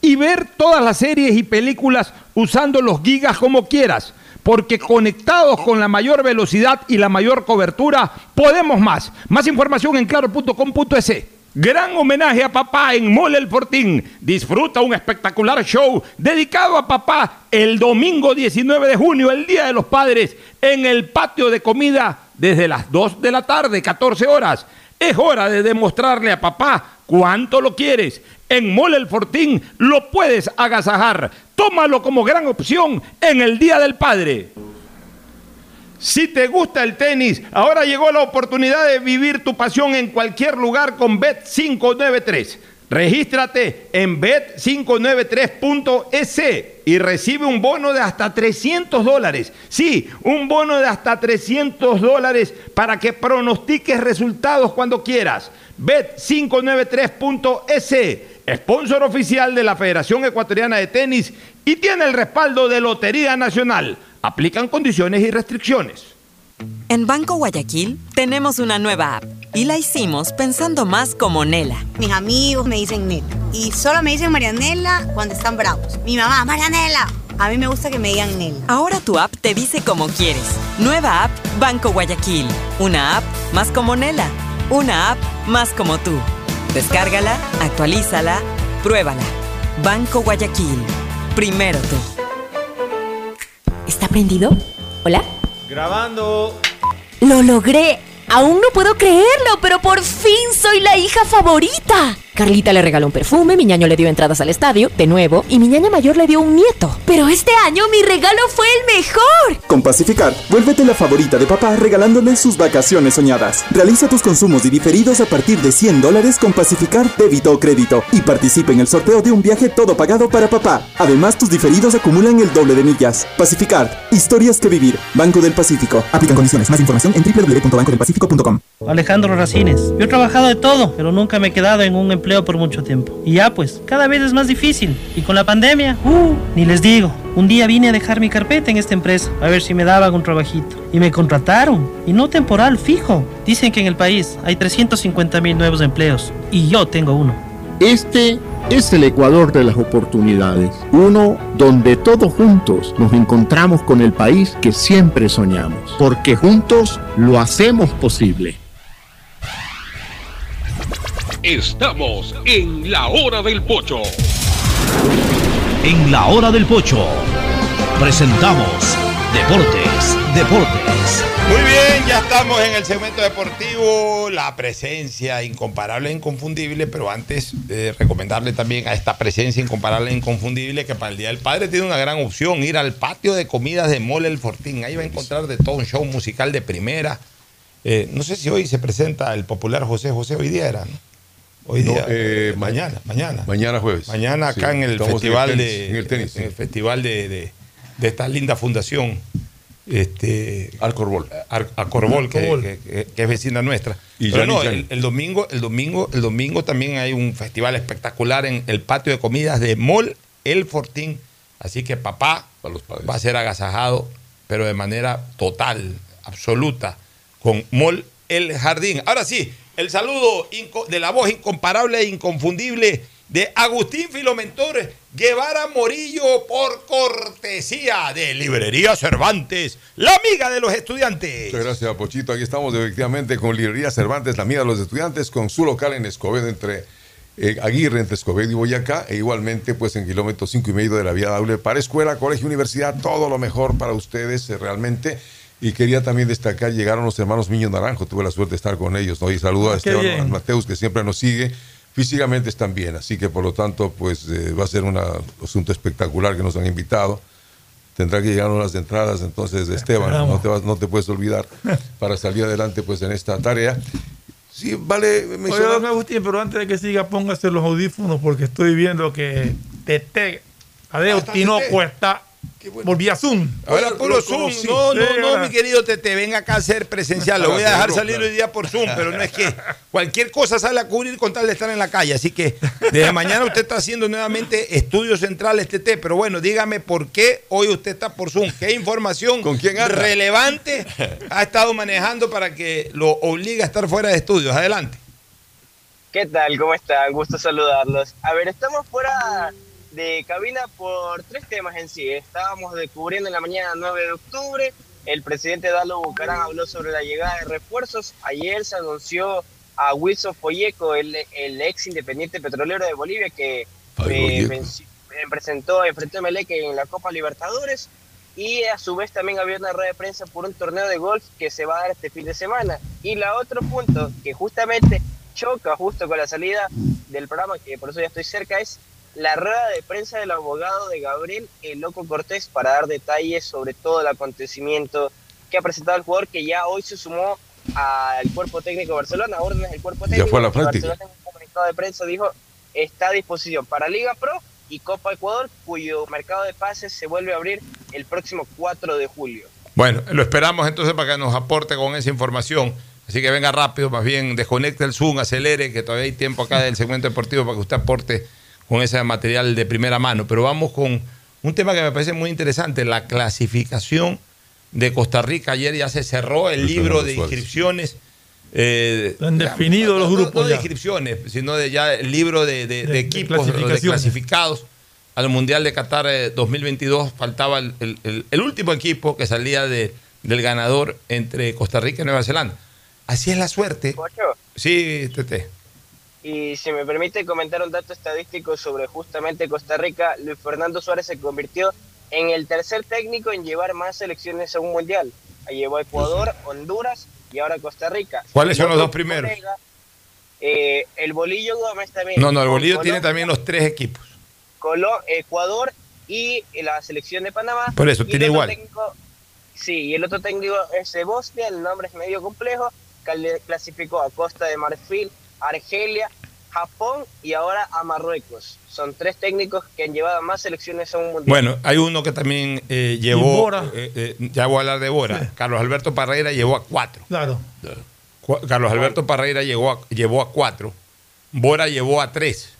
y ver todas las series y películas usando los gigas como quieras, porque conectados con la mayor velocidad y la mayor cobertura, podemos más. Más información en claro.com.es. Gran homenaje a papá en Mole El Fortín. Disfruta un espectacular show dedicado a papá el domingo 19 de junio, el Día de los Padres, en el patio de comida desde las 2 de la tarde, 14 horas. Es hora de demostrarle a papá cuánto lo quieres. En Mole El Fortín lo puedes agasajar. Tómalo como gran opción en el Día del Padre. Si te gusta el tenis, ahora llegó la oportunidad de vivir tu pasión en cualquier lugar con Bet593. Regístrate en bet593.es y recibe un bono de hasta 300 dólares. Sí, un bono de hasta 300 dólares para que pronostiques resultados cuando quieras. Bet593.es, sponsor oficial de la Federación Ecuatoriana de Tenis y tiene el respaldo de Lotería Nacional. Aplican condiciones y restricciones. En Banco Guayaquil tenemos una nueva app y la hicimos pensando más como Nela. Mis amigos me dicen Nela y solo me dicen Marianela cuando están bravos. Mi mamá, Marianela. A mí me gusta que me digan Nela. Ahora tu app te dice como quieres. Nueva app Banco Guayaquil. Una app más como Nela. Una app más como tú. Descárgala, actualízala, pruébala. Banco Guayaquil. Primero tú. ¿Está prendido? ¿Hola? Grabando. ¡Lo logré! Aún no puedo creerlo, pero por fin soy la hija favorita. Carlita le regaló un perfume, mi ñaño le dio entradas al estadio, de nuevo, y mi ñaña mayor le dio un nieto. Pero este año mi regalo fue el mejor. Con Pacificar, vuélvete la favorita de papá regalándole sus vacaciones soñadas. Realiza tus consumos y diferidos a partir de 100 dólares con Pacificar débito o crédito y participa en el sorteo de un viaje todo pagado para papá. Además, tus diferidos acumulan el doble de millas. Pacificar, historias que vivir. Banco del Pacífico. Aplican condiciones. Más información en www.bancodelpacifico.com. Alejandro Racines. Yo he trabajado de todo, pero nunca me he quedado en un empleo por mucho tiempo. Y ya pues, cada vez es más difícil. Y con la pandemia, uh, ni les digo. Un día vine a dejar mi carpeta en esta empresa, a ver si me daban un trabajito. Y me contrataron. Y no temporal, fijo. Dicen que en el país hay 350 mil nuevos empleos. Y yo tengo uno. Este es el Ecuador de las oportunidades, uno donde todos juntos nos encontramos con el país que siempre soñamos, porque juntos lo hacemos posible. Estamos en la hora del pocho. En la hora del pocho presentamos Deportes, Deportes. Muy bien, ya estamos en el segmento deportivo, la presencia incomparable e inconfundible, pero antes de recomendarle también a esta presencia incomparable e inconfundible que para el Día del Padre tiene una gran opción, ir al patio de comidas de Mole El Fortín, ahí va a encontrar de todo un show musical de primera. Eh, no sé si hoy se presenta el popular José José, hoy día era, ¿no? Hoy No, día, eh, mañana, mañana. Mañana jueves. Mañana acá Sí, en el festival en el tenis, de en el tenis, en el festival de, de- de esta linda fundación este Alcorbol. Ar- Alcorbol, que, Alcorbol. que- que- que es vecina nuestra. Y Pero Gianni, no, Gianni. el, el domingo el domingo el domingo también hay un festival espectacular en el patio de comidas de Mall El Fortín. Así que papá va a ser agasajado pero de manera total absoluta con Mall El Jardín. Ahora sí el saludo de la voz incomparable e inconfundible de Agustín Filomentor Guevara Morillo por cortesía de Librería Cervantes, la amiga de los estudiantes. Muchas gracias, Pochito. Aquí estamos efectivamente con Librería Cervantes, la amiga de los estudiantes, con su local en Escobedo, entre eh, Aguirre, entre Escobedo y Boyacá, e igualmente pues en kilómetro cinco y medio de la vía doble para escuela, colegio, universidad, todo lo mejor para ustedes eh, realmente. Y quería también destacar, llegaron los hermanos Miño Naranjo, tuve la suerte de estar con ellos, ¿no? Y saludo a Ah, Esteban. Mateus, que siempre nos sigue. Físicamente están bien, así que por lo tanto, pues eh, va a ser un asunto espectacular que nos han invitado. Tendrá que llegar unas entradas, entonces, Esteban, no te, vas- no te puedes olvidar *laughs* para salir adelante pues en esta tarea. Sí, vale Oye, mencionar- don Agustín, pero antes de que siga, póngase los audífonos porque estoy viendo que Tete Adeo Ah, está Está por vía Zoom. Ahora puro Zoom. No, no, no, mi querido Tete, venga acá a ser presencial. Lo voy a dejar salir hoy día por Zoom, pero no es que *laughs* cualquier cosa sale a cubrir con tal de estar en la calle. Así que desde mañana usted está haciendo nuevamente estudios centrales Tete. Pero bueno, dígame por qué hoy usted está por Zoom. ¿Qué información relevante *laughs* ha estado manejando para que lo obligue a estar fuera de estudios? Adelante. ¿Qué tal? ¿Cómo están? Gusto saludarlos. A ver, estamos fuera de cabina por tres temas en sí. Estábamos descubriendo en la mañana 9 de octubre. El presidente Dalo Bucarán habló sobre la llegada de refuerzos. Ayer se anunció a Wilson Folleco, el, el ex independiente petrolero de Bolivia, que eh, eh, presentó, enfrentó a Meleque en la Copa Libertadores. Y a su vez también había una rueda de prensa por un torneo de golf que se va a dar este fin de semana. Y la otro punto que justamente choca justo con la salida del programa, que por eso ya estoy cerca, es la rueda de prensa del abogado de Gabriel El Loco Cortés para dar detalles sobre todo el acontecimiento que ha presentado el jugador que ya hoy se sumó al cuerpo técnico de Barcelona, órdenes del cuerpo técnico. fue a la práctica. Barcelona en un comunicado de prensa dijo está a disposición para Liga Pro y Copa Ecuador, cuyo mercado de pases se vuelve a abrir el próximo 4 de julio. Bueno, lo esperamos entonces para que nos aporte con esa información. Así que venga rápido, más bien desconecte el Zoom, acelere, que todavía hay tiempo acá del segmento deportivo para que usted aporte con ese material de primera mano. Pero vamos con un tema que me parece muy interesante, la clasificación de Costa Rica. Ayer ya se cerró el libro de inscripciones. eh, Han definido no, los grupos No, de inscripciones, sino de ya el libro de, de- de De- de equipos, de clasificados al Mundial de Qatar eh, 2022. Faltaba el, el- el- el último equipo que salía de- del ganador entre Costa Rica y Nueva Zelanda. Así es la suerte. Pocho, Sí, Tete. Y si me permite comentar un dato estadístico sobre justamente Costa Rica, Luis Fernando Suárez se convirtió en el tercer técnico en llevar más selecciones a un mundial. Llevó a Ecuador, Honduras y ahora Costa Rica. ¿Cuáles son los dos primeros? eh, el Bolillo Gómez también. No, no, el bolillo tiene también los tres equipos. Colo- Ecuador y la selección de Panamá. Por eso, Y tiene igual. técnico- sí, y el otro técnico es de Bosnia, el nombre es medio complejo, cal- clasificó a Costa de Marfil, Argelia, Japón y ahora a Marruecos. Son tres técnicos que han llevado más selecciones a un mundial. Bueno, hay uno que también eh, llevó, Bora. eh, eh, ya voy a hablar de Bora, Carlos Alberto Parreira llevó a cuatro. Claro. Cu- Carlos Alberto Parreira llegó a- llevó a cuatro, Bora llevó a tres.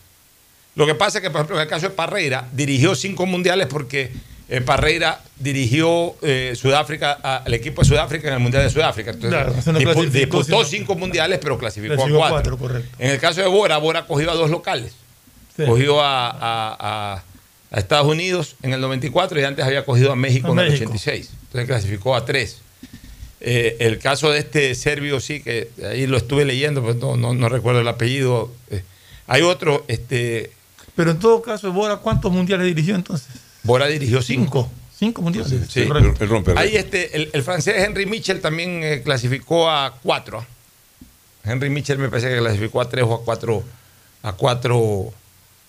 Lo que pasa es que, por ejemplo, en el caso de Parreira, dirigió cinco mundiales porque eh, Parreira dirigió eh, Sudáfrica, a- al equipo de Sudáfrica en el Mundial de Sudáfrica. Entonces, no disputó cinco mundiales, pero clasificó, Clasificó a cuatro. En el caso de Bora, Bora cogió a dos locales. Sí. Cogió a, a- a- a Estados Unidos en el 94 y antes había cogido a México en el México. 86. Entonces clasificó a tres. Eh, el caso de este serbio sí, que ahí lo estuve leyendo, pero no, no, no recuerdo el apellido. Eh, hay otro, este, Pero en todo caso, Bora, ¿cuántos mundiales dirigió entonces? Bora dirigió cinco. Cinco. Mundiales. Sí. Correcto. Ahí este, el, el francés Henry Mitchell también eh, clasificó a cuatro. Henry Mitchell me parece que clasificó a tres o a cuatro, a cuatro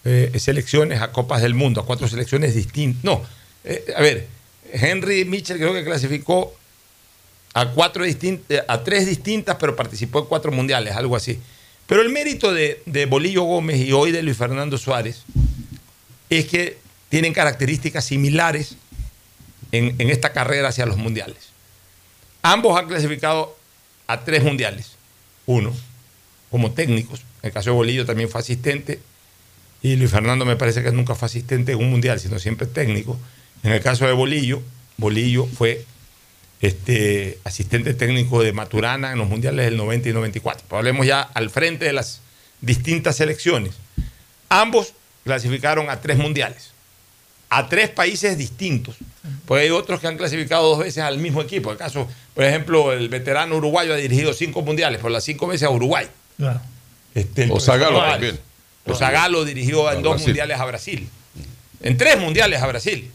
eh, selecciones, a Copas del Mundo, a cuatro selecciones distintas. No, eh, a ver, Henry Mitchell creo que clasificó a cuatro distintas, a tres distintas, pero participó en cuatro mundiales, algo así. Pero el mérito de, de Bolillo Gómez y hoy de Luis Fernando Suárez es que tienen características similares en, esta carrera hacia los mundiales. Ambos han clasificado a tres mundiales. Uno, como técnicos. En el caso de Bolillo también fue asistente. Y Luis Fernando me parece que nunca fue asistente en un mundial, sino siempre técnico. En el caso de Bolillo, Bolillo fue este, asistente técnico de Maturana en los mundiales del 90 y 94. Pero hablemos ya al frente de las distintas selecciones. Ambos clasificaron a tres mundiales, a tres países distintos. Porque hay otros que han clasificado dos veces al mismo equipo. El caso, por ejemplo, el veterano uruguayo ha dirigido cinco mundiales, por las cinco veces a Uruguay. Claro. Este, O profesor también. O Zagallo dirigió en dos Brasil. mundiales a Brasil. En tres mundiales a Brasil.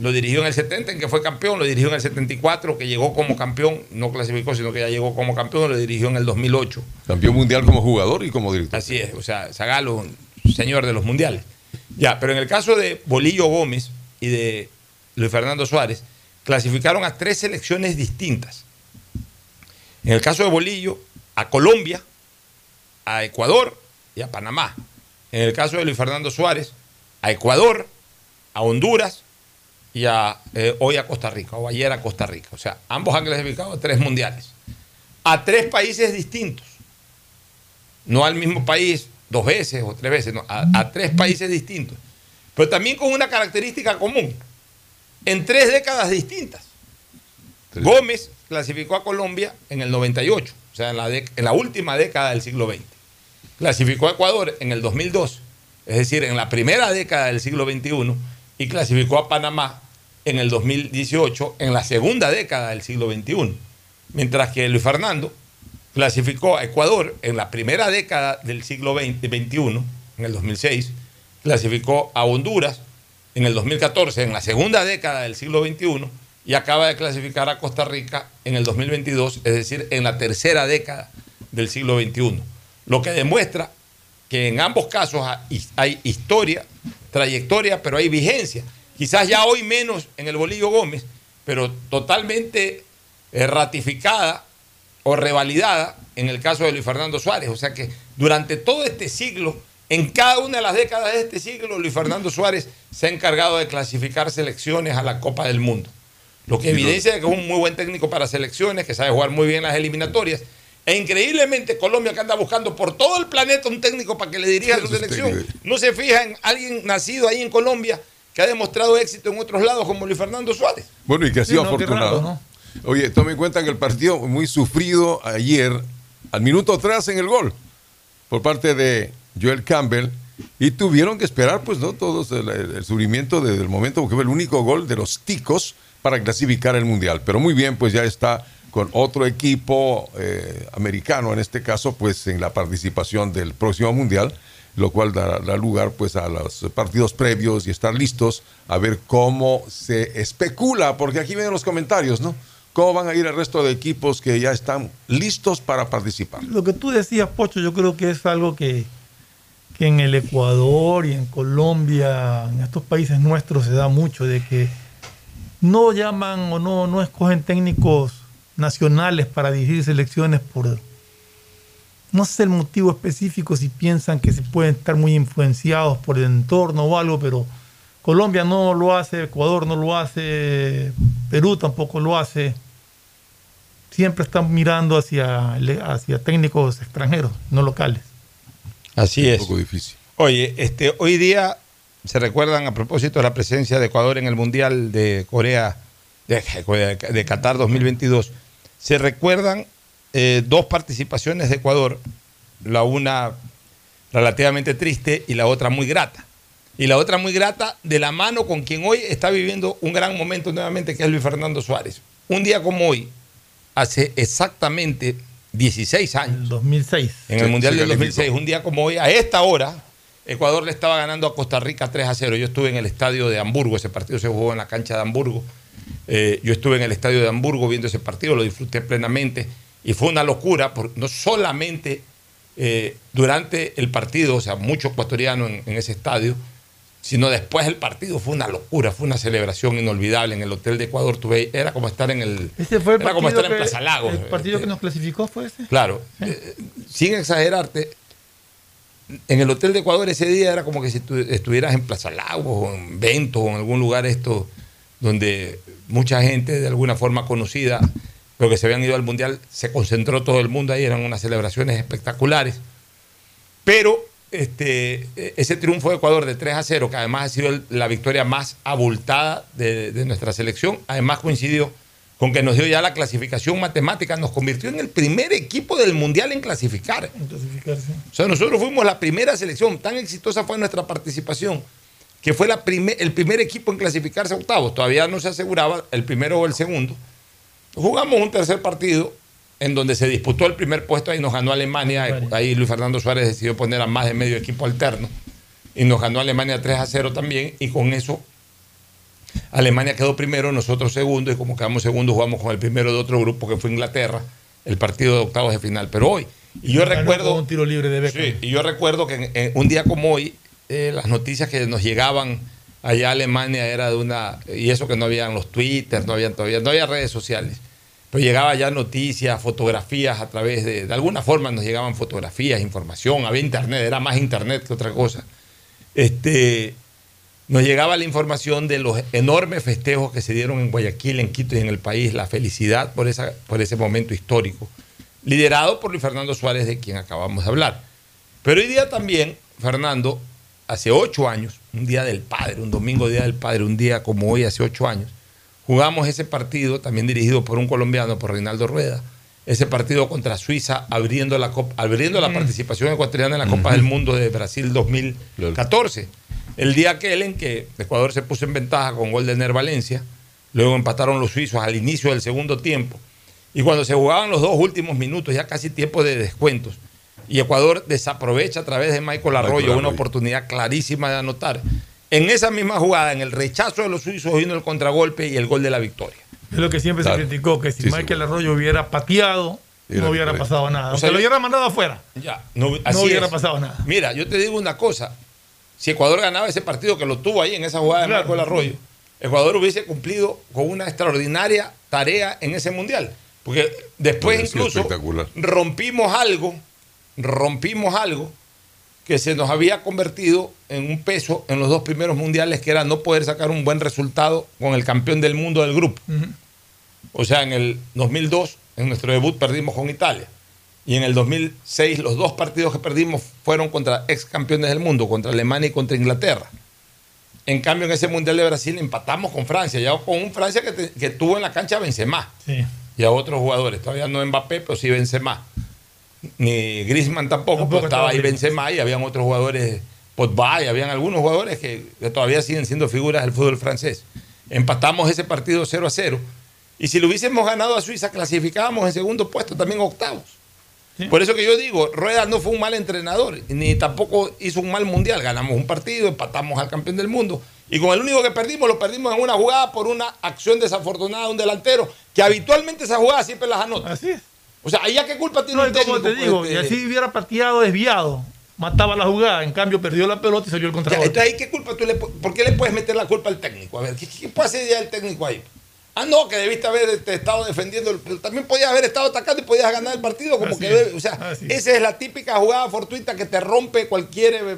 Lo dirigió en el 70, en que fue campeón, lo dirigió en el 74, que llegó como campeón, no clasificó, sino que ya llegó como campeón, lo dirigió en el 2008. Campeón mundial como jugador y como director. Así es, o sea, Zagallo, un señor de los mundiales. Ya, pero en el caso de Bolillo Gómez y de Luis Fernando Suárez, clasificaron a tres selecciones distintas. En el caso de Bolillo, a Colombia, a Ecuador y a Panamá. En el caso de Luis Fernando Suárez, a Ecuador, a Honduras y a, eh, hoy a Costa Rica, o ayer a Costa Rica. O sea, ambos han clasificado a tres mundiales. A tres países distintos. No al mismo país dos veces o tres veces, no, a, a tres países distintos. Pero también con una característica común. En tres décadas distintas. Gómez clasificó a Colombia en el 98, o sea, en la, dec- en la última década del siglo XX. Clasificó a Ecuador en el 2002, es decir, en la primera década del siglo XXI, y clasificó a Panamá en el 2018, en la segunda década del siglo XXI. Mientras que Luis Fernando clasificó a Ecuador en la primera década del siglo XX XXI, en el 2006, clasificó a Honduras en el 2014, en la segunda década del siglo XXI, y acaba de clasificar a Costa Rica en el 2022, es decir, en la tercera década del siglo XXI. Lo que demuestra que en ambos casos ha- hay historia, trayectoria, pero hay vigencia. Quizás ya hoy menos en el Bolillo Gómez, pero totalmente eh, ratificada o revalidada en el caso de Luis Fernando Suárez. O sea que durante todo este siglo, en cada una de las décadas de este siglo, Luis Fernando Suárez se ha encargado de clasificar selecciones a la Copa del Mundo. Lo que evidencia que es un muy buen técnico para selecciones, que sabe jugar muy bien las eliminatorias. E increíblemente Colombia que anda buscando por todo el planeta un técnico para que le dirija a su selección. No se fija en alguien nacido ahí en Colombia que ha demostrado éxito en otros lados como Luis Fernando Suárez. Bueno, y que ha Sí, sido no, qué afortunado. raro, ¿no? Oye, tome en cuenta que el partido muy sufrido ayer, al minuto atrás en el gol, por parte de Joel Campbell, y tuvieron que esperar, pues, ¿no? Todos el, el- sufrimiento desde el momento, porque fue el único gol de los ticos para clasificar el Mundial. Pero muy bien, pues ya está con otro equipo eh, americano, en este caso, pues en la participación del próximo Mundial, lo cual dará, dará lugar pues a los partidos previos y estar listos a ver cómo se especula, porque aquí vienen los comentarios, ¿no? ¿Cómo van a ir el resto de equipos que ya están listos para participar? Lo que tú decías, Pocho, yo creo que es algo que, que en el Ecuador y en Colombia, en estos países nuestros se da mucho, de que no llaman o no, no escogen técnicos nacionales para dirigir selecciones por, no sé el motivo específico, si piensan que se pueden estar muy influenciados por el entorno o algo, pero Colombia no lo hace, Ecuador no lo hace, Perú tampoco lo hace siempre están mirando hacia, hacia técnicos extranjeros, no locales. Así es. Un poco difícil. Oye, este, hoy día se recuerdan a propósito de la presencia de Ecuador en el Mundial de Corea, de, de Qatar 2022, se recuerdan eh, dos participaciones de Ecuador, la una relativamente triste y la otra muy grata. Y la otra muy grata de la mano con quien hoy está viviendo un gran momento nuevamente, que es Luis Fernando Suárez. Un día como hoy, hace exactamente 16 años. 2006. En el Mundial del calificó. 2006, un día como hoy, a esta hora, Ecuador le estaba ganando a Costa Rica 3 a 0. Yo estuve en el estadio de Hamburgo, ese partido se jugó en la cancha de Hamburgo. Eh, yo estuve en el estadio de Hamburgo viendo ese partido, lo disfruté plenamente y fue una locura, porque no solamente eh, durante el partido, o sea, mucho ecuatoriano en, en ese estadio, sino después del partido fue una locura, fue una celebración inolvidable en el Hotel de Ecuador. Tuve, era como estar en el, Ese fue el era como estar en Plaza Lagos. el partido que nos clasificó, fue ese. Claro, eh, sin exagerarte, en el Hotel de Ecuador ese día era como que si tú estuvieras en Plaza Lagos o en Vento o en algún lugar esto donde mucha gente de alguna forma conocida, pero que se habían ido al Mundial, se concentró todo el mundo ahí, eran unas celebraciones espectaculares. Pero este, ese triunfo de Ecuador de 3 a 0, que además ha sido el- la victoria más abultada de, de nuestra selección, además coincidió con que nos dio ya la clasificación matemática, nos convirtió en el primer equipo del Mundial en clasificar. En clasificarse. O sea, nosotros fuimos la primera selección, tan exitosa fue nuestra participación, que fue la primer- el primer equipo en clasificarse a octavos. Todavía no se aseguraba el primero o el segundo. Jugamos un tercer partido en donde se disputó el primer puesto y nos ganó Alemania. Ahí Luis Fernando Suárez decidió poner a más de medio equipo alterno y nos ganó Alemania 3 a 0 también. Y con eso Alemania quedó primero, nosotros segundo, y como quedamos segundo, jugamos con el primero de otro grupo que fue Inglaterra, el partido de octavos de final. Pero hoy, y yo Ganó recuerdo. un tiro libre de. Sí, y yo recuerdo que en- en un día como hoy, eh, las noticias que nos llegaban allá a Alemania era de una. Y eso que no habían los Twitter, no habían todavía, no había redes sociales. Pero llegaba ya noticias, fotografías a través de. De alguna forma nos llegaban fotografías, información, había internet, era más internet que otra cosa. Este. Nos llegaba la información de los enormes festejos que se dieron en Guayaquil, en Quito y en el país, la felicidad por, esa, por ese momento histórico, liderado por Luis Fernando Suárez, de quien acabamos de hablar. Pero hoy día también, Fernando, hace ocho años, un día del padre, un domingo día del padre, un día como hoy, hace ocho años, jugamos ese partido, también dirigido por un colombiano, por Reinaldo Rueda, ese partido contra Suiza, abriendo la, copa, abriendo la participación ecuatoriana en la Copa del Mundo de Brasil 2014. El día aquel en que Ecuador se puso en ventaja con gol de Ner Valencia, luego empataron los suizos al inicio del segundo tiempo. Y cuando se jugaban los dos últimos minutos, ya casi tiempo de descuentos, y Ecuador desaprovecha a través de Michael Arroyo una oportunidad clarísima de anotar. En esa misma jugada, en el rechazo de los suizos, vino el contragolpe y el gol de la victoria. Es lo que siempre Claro. se criticó, que si Sí, sí, Michael Arroyo hubiera pateado, no hubiera pasado nada. O sea, lo hubiera mandado afuera. Ya, no, No así hubiera es. pasado nada. Mira, yo te digo una cosa. Si Ecuador ganaba ese partido que lo tuvo ahí en esa jugada de Michael Arroyo, Ecuador hubiese cumplido con una extraordinaria tarea en ese mundial. Porque después Hubiera incluso rompimos algo, rompimos algo que se nos había convertido en un peso en los dos primeros mundiales, que era no poder sacar un buen resultado con el campeón del mundo del grupo. O sea, en el 2002, en nuestro debut, perdimos con Italia. Y en el 2006, los dos partidos que perdimos fueron contra ex campeones del mundo, contra Alemania y contra Inglaterra. En cambio, en ese Mundial de Brasil empatamos con Francia, ya con un Francia que, te- que tuvo en la cancha a Benzema Sí. y a otros jugadores. Todavía no Mbappé, pero sí Benzema. Ni Griezmann tampoco, pero estaba ahí Benzema y habían otros jugadores, Pogba, y habían algunos jugadores que, que todavía siguen siendo figuras del fútbol francés. Empatamos ese partido 0 a 0. Y si lo hubiésemos ganado a Suiza, clasificábamos en segundo puesto, también octavos. Por eso que yo digo, Rueda no fue un mal entrenador, ni tampoco hizo un mal mundial. Ganamos un partido, empatamos al campeón del mundo. Y con el único que perdimos, lo perdimos en una jugada por una acción desafortunada de un delantero, que habitualmente esa jugada siempre las anota. Así es. O sea, ¿allá qué culpa tiene No, un y como técnico? te digo, Pues, y eh, así hubiera pateado desviado, mataba la jugada, en cambio perdió la pelota y salió el ya, contragolpe. entonces, ¿ahí qué culpa tú le pu- ¿Por qué le puedes meter la culpa al técnico? A ver, ¿qué, qué puede hacer ya el técnico ahí? Ah, no, que debiste haber este, estado defendiendo, el- pero también podías haber estado atacando y podías ganar el partido como Así que debe. O sea, esa es la típica jugada fortuita que te rompe cualquier eh,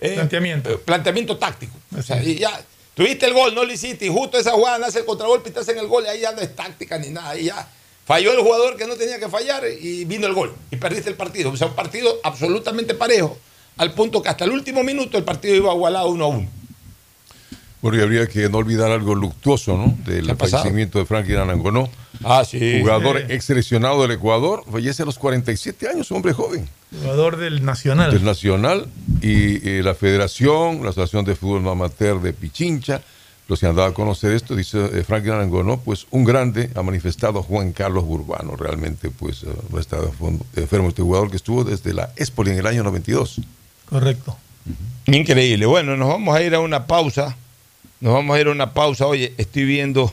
eh, Planteamiento. eh, planteamiento táctico. O sea, y ya, tuviste el gol, no lo hiciste, y justo esa jugada nace el contragolpe y te hacen el gol, y ahí ya no es táctica ni nada, ahí ya. Falló el jugador que no tenía que fallar y vino el gol. Y perdiste el partido. O sea, un partido absolutamente parejo, al punto que hasta el último minuto el partido iba igualado uno a uno. Bueno, y habría que no olvidar algo luctuoso, ¿no? Del fallecimiento de Franklin Anangonó. Ah, sí. Jugador Sí. ex seleccionado del Ecuador, fallece a los 47 años, hombre joven. Jugador del Nacional. Del Nacional y eh, la Federación, la Asociación de Fútbol Amateur de Pichincha, los que han dado a conocer esto, dice eh, Franklin Anangonó, pues un grande ha manifestado Juan Carlos Urbano, realmente pues eh, ha estado fondo- enfermo este jugador que estuvo desde la Espoli en el año 92. Correcto. Increíble. Bueno, nos vamos a ir a una pausa. Nos vamos a ir a una pausa. Oye, estoy viendo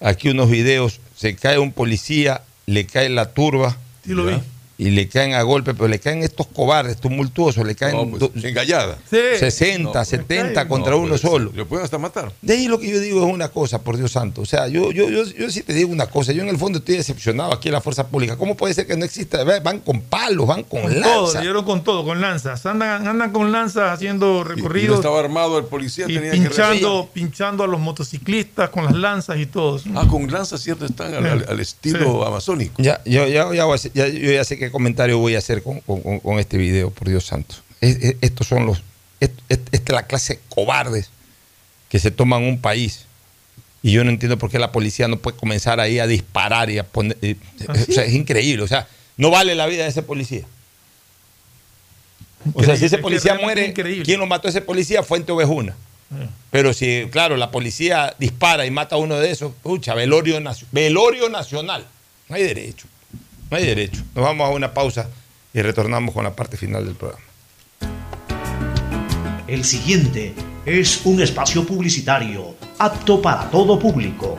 aquí unos videos. Se cae un policía, le cae la turba. Sí, lo vi. Y le caen a golpe, pero le caen estos cobardes, tumultuosos, le caen No, pues, do- engallada. Sí. 60, No, 70 no, contra uno pues, solo. Lo pueden hasta matar. De ahí lo que yo digo es una cosa, por Dios santo. O sea, yo, yo, yo, yo sí te digo una cosa. Yo en el fondo estoy decepcionado aquí en la fuerza pública. ¿Cómo puede ser que no exista? Van con palos, van con, Con todo, lanza. le dieron con todo, con lanzas. Andan, andan con lanzas haciendo Y- y no recorridos estaba armado el policía, y tenía que pinchando, pinchando a los motociclistas con las lanzas y todo. Ah, con lanzas, cierto, están al, al- al estilo amazónico. Ya, yo, ya, ya yo ya sé qué comentario voy a hacer con, con- con- con este video, por Dios santo. Es- es- estos son los. es- es- Esta es la clase de cobardes que se toman un país. Y yo no entiendo por qué la policía no puede comenzar ahí a disparar y a poner. eh, o sea, es increíble. O sea, no vale la vida de ese policía. O sea, si ese policía muere. ¿quién lo mató a ese policía? Fuente Ovejuna. Pero si, claro, la policía dispara y mata a uno de esos, pucha, velorio, velorio nacional. No hay derecho. No hay derecho. Nos vamos a una pausa y retornamos con la parte final del programa. El siguiente es un espacio publicitario apto para todo público.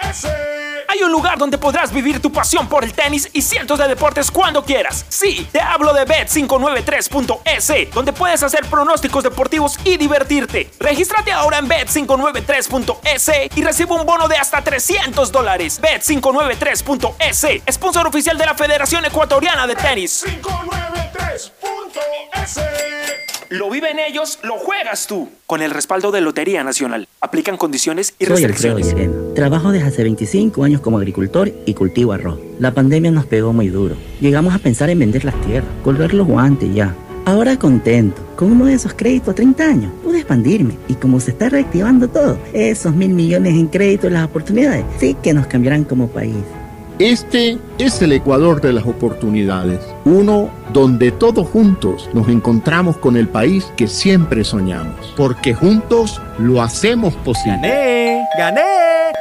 593.es Hay un lugar donde podrás vivir tu pasión por el tenis y cientos de deportes cuando quieras. Sí, te hablo de Bet593.es, donde puedes hacer pronósticos deportivos y divertirte. Regístrate ahora en Bet593.es y recibe un bono de hasta 300 dólares. Bet593.es, sponsor oficial de la Federación Ecuatoriana de Tenis. 593.es Lo viven ellos, lo juegas tú. Con el respaldo de Lotería Nacional. Aplican condiciones y Soy Alfredo restricciones. Llegueno. Trabajo desde hace 25 años como agricultor y cultivo arroz. La pandemia nos pegó muy duro. Llegamos a pensar en vender las tierras, colgar los guantes y ya. Ahora contento, con uno de esos créditos a 30 años, pude expandirme y como se está reactivando todo, esos mil millones en créditos y las oportunidades sí que nos cambiarán como país. Este es el Ecuador de las oportunidades, uno donde todos juntos nos encontramos con el país que siempre soñamos, porque juntos lo hacemos posible. ¡Gané! ¡Gané!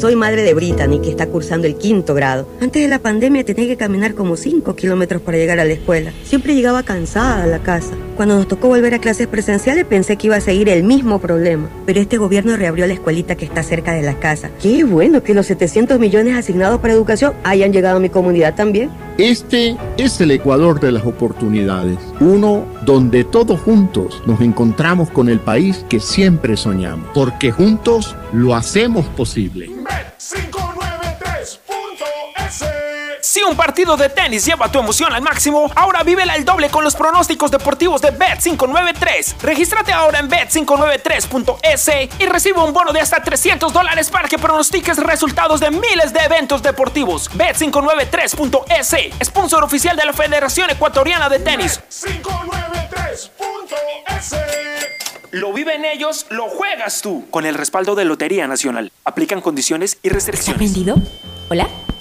Soy madre de Brittany, que está cursando el quinto grado. Antes de la pandemia tenía que caminar como 5 kilómetros para llegar a la escuela. Siempre llegaba cansada a la casa. Cuando nos tocó volver a clases presenciales pensé que iba a seguir el mismo problema. Pero este gobierno reabrió la escuelita que está cerca de la casa. Qué bueno que los 700 millones asignados para educación hayan llegado a mi comunidad también. Este es el Ecuador de las oportunidades, uno donde todos juntos nos encontramos con el país que siempre soñamos, porque juntos lo hacemos posible. Si un partido de tenis lleva tu emoción al máximo, ahora vívela al doble con los pronósticos deportivos de Bet593. Regístrate ahora en bet593.es y recibe un bono de hasta 300 dólares para que pronostiques resultados de miles de eventos deportivos. Bet593.es, sponsor oficial de la Federación Ecuatoriana de Tenis. Bet593.es Lo viven ellos, lo juegas tú. Con el respaldo de Lotería Nacional. Aplican condiciones y restricciones. ¿Prendido? ¿Hola?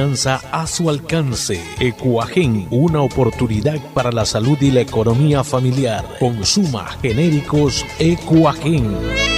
a su alcance. Ecuagen, una oportunidad para la salud y la economía familiar. Consuma genéricos Ecuagen.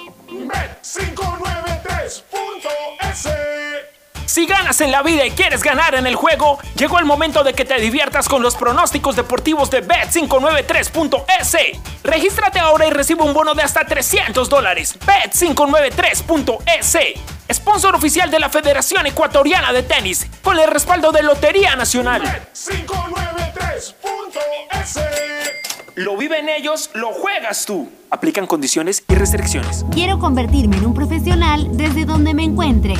Bet593.es Si ganas en la vida y quieres ganar en el juego, llegó el momento de que te diviertas con los pronósticos deportivos de Bet593.es. Regístrate ahora y recibe un bono de hasta 300 dólares. Bet593.es. Sponsor oficial de la Federación Ecuatoriana de Tenis, con el respaldo de Lotería Nacional. Bet593.es Lo viven ellos, lo juegas tú. Aplican condiciones y restricciones. Quiero convertirme en un profesional desde donde me encuentre.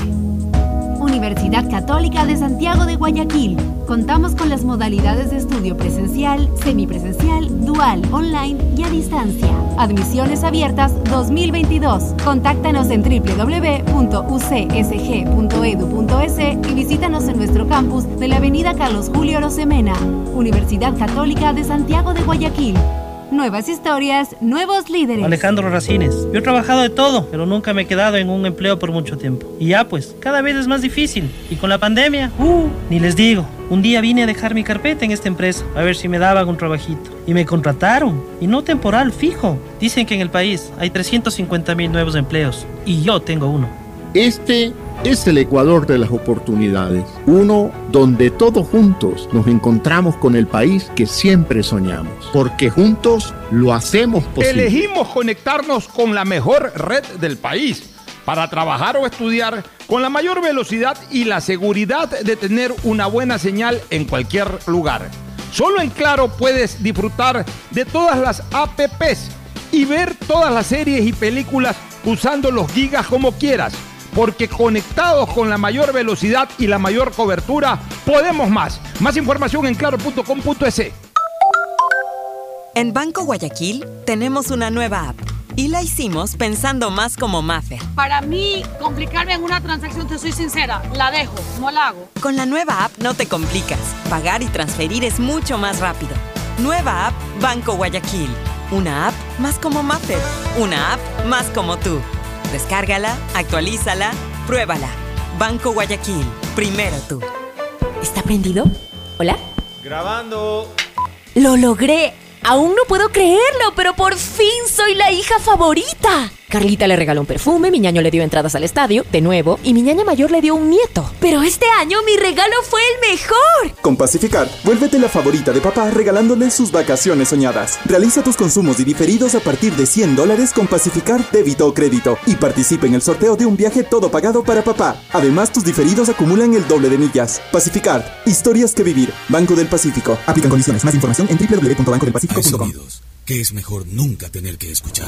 Universidad Católica de Santiago de Guayaquil. Contamos con las modalidades de estudio presencial, semipresencial, dual, online y a distancia. Admisiones abiertas 2022. Contáctanos en www.ucsg.edu.es y visítanos en nuestro campus de la Avenida Carlos Julio Rosemena. Universidad Católica de Santiago de Guayaquil. Nuevas historias, nuevos líderes. Alejandro Racines. Yo he trabajado de todo, pero nunca me he quedado en un empleo por mucho tiempo. Y ya pues, cada vez es más difícil. Y con la pandemia, uh, ni les digo. Un día vine a dejar mi carpeta en esta empresa, a ver si me daban un trabajito. Y me contrataron. Y no temporal, fijo. Dicen que en el país hay 350 mil nuevos empleos. Y yo tengo uno. Este es el Ecuador de las oportunidades, uno donde todos juntos nos encontramos con el país que siempre soñamos, porque juntos lo hacemos posible. Elegimos conectarnos con la mejor red del país para trabajar o estudiar con la mayor velocidad y la seguridad de tener una buena señal en cualquier lugar. Solo en Claro puedes disfrutar de todas las APPs y ver todas las series y películas usando los gigas como quieras porque conectados con la mayor velocidad y la mayor cobertura, podemos más. Más información en claro.com.es. En Banco Guayaquil tenemos una nueva app y la hicimos pensando más como Maffer. Para mí, complicarme en una transacción, te soy sincera, la dejo, no la hago. Con la nueva app no te complicas. Pagar y transferir es mucho más rápido. Nueva app Banco Guayaquil. Una app más como Maffer. Una app más como tú. Descárgala, actualízala, pruébala. Banco Guayaquil, primero tú. ¿Está prendido? ¿Hola? Grabando. ¡Lo logré! Aún no puedo creerlo, pero por fin soy la hija favorita. Carlita le regaló un perfume, mi ñaño le dio entradas al estadio, de nuevo, y mi ñaña mayor le dio un nieto. Pero este año mi regalo fue el mejor. Con Pacificar, vuélvete la favorita de papá regalándole sus vacaciones soñadas. Realiza tus consumos y diferidos a partir de 100 dólares con Pacificar débito o crédito y participa en el sorteo de un viaje todo pagado para papá. Además, tus diferidos acumulan el doble de millas. Pacificar, historias que vivir. Banco del Pacífico. Aplican condiciones. Más información en www.bancodelpacifico.com. Que es mejor nunca tener que escuchar.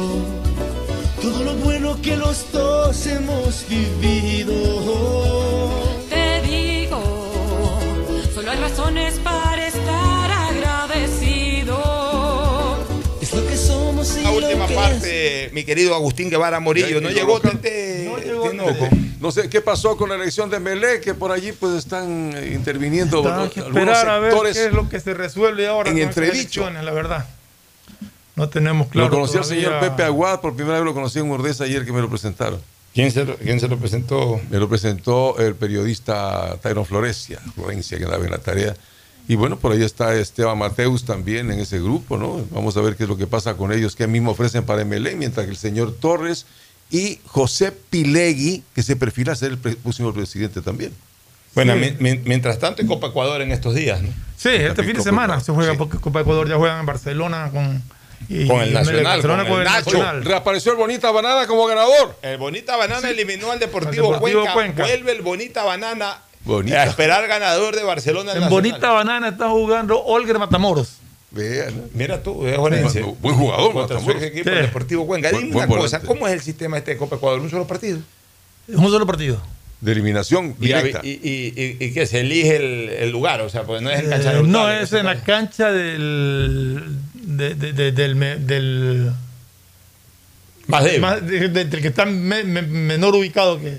lo bueno que los dos hemos vivido. Te digo, solo hay razones para estar agradecido. Es lo que somos y La lo última que parte, mi querido Agustín Guevara Morillo. No llegó Tete. Tinoco. No sé qué pasó con la elección de Melé, que por allí pues están eh, interviniendo que algunos esperar a ver sectores. qué es lo que se resuelve ahora en con entredicho. elecciones, la verdad. No tenemos claro. lo conocí al señor Pepe Aguad, por primera vez lo conocí en Urdesa ayer que me lo presentaron. ¿Quién se, lo, quién se lo presentó? Me lo presentó el periodista Tyron Florencia, Florencia, que andaba en la tarea. Y bueno, por ahí está Esteban Mateus también en ese grupo, ¿no? Vamos a ver qué es lo que pasa con ellos, qué mismo ofrecen para MLE, mientras que el señor Torres y José Pilegui, que se perfila a ser el próximo presidente también. Bueno, Sí. mientras tanto en Copa Ecuador en estos días, ¿no? Sí, este fin de semana Ecuador, se juega sí. porque Copa Ecuador ya juegan en Barcelona con, y- Con el Nacional, con el Nacho. Nacional. Reapareció el Bonita Banana como ganador. El Bonita Banana eliminó al Deportivo, Cuenca. Cuenca. Vuelve el Bonita Banana Bonita. a esperar ganador de Barcelona. En Nacional. Bonita Banana está jugando Olger Matamoros. Mira tú, es. Bu- buen jugador, Matamoros. equipo, Sí. el Deportivo Cuenca. Buen- Dime buen una cosa. ¿cómo es el sistema este de Copa Ecuador? ¿Un solo partido? Un solo partido. De eliminación Y, directa. y, y- y- y que se elige el, el lugar, o sea, pues no es en cancha Eh, no, es en la cancha del. De- de- de- del, del Más débil. más- de- de- del que está me- me- menor ubicado que.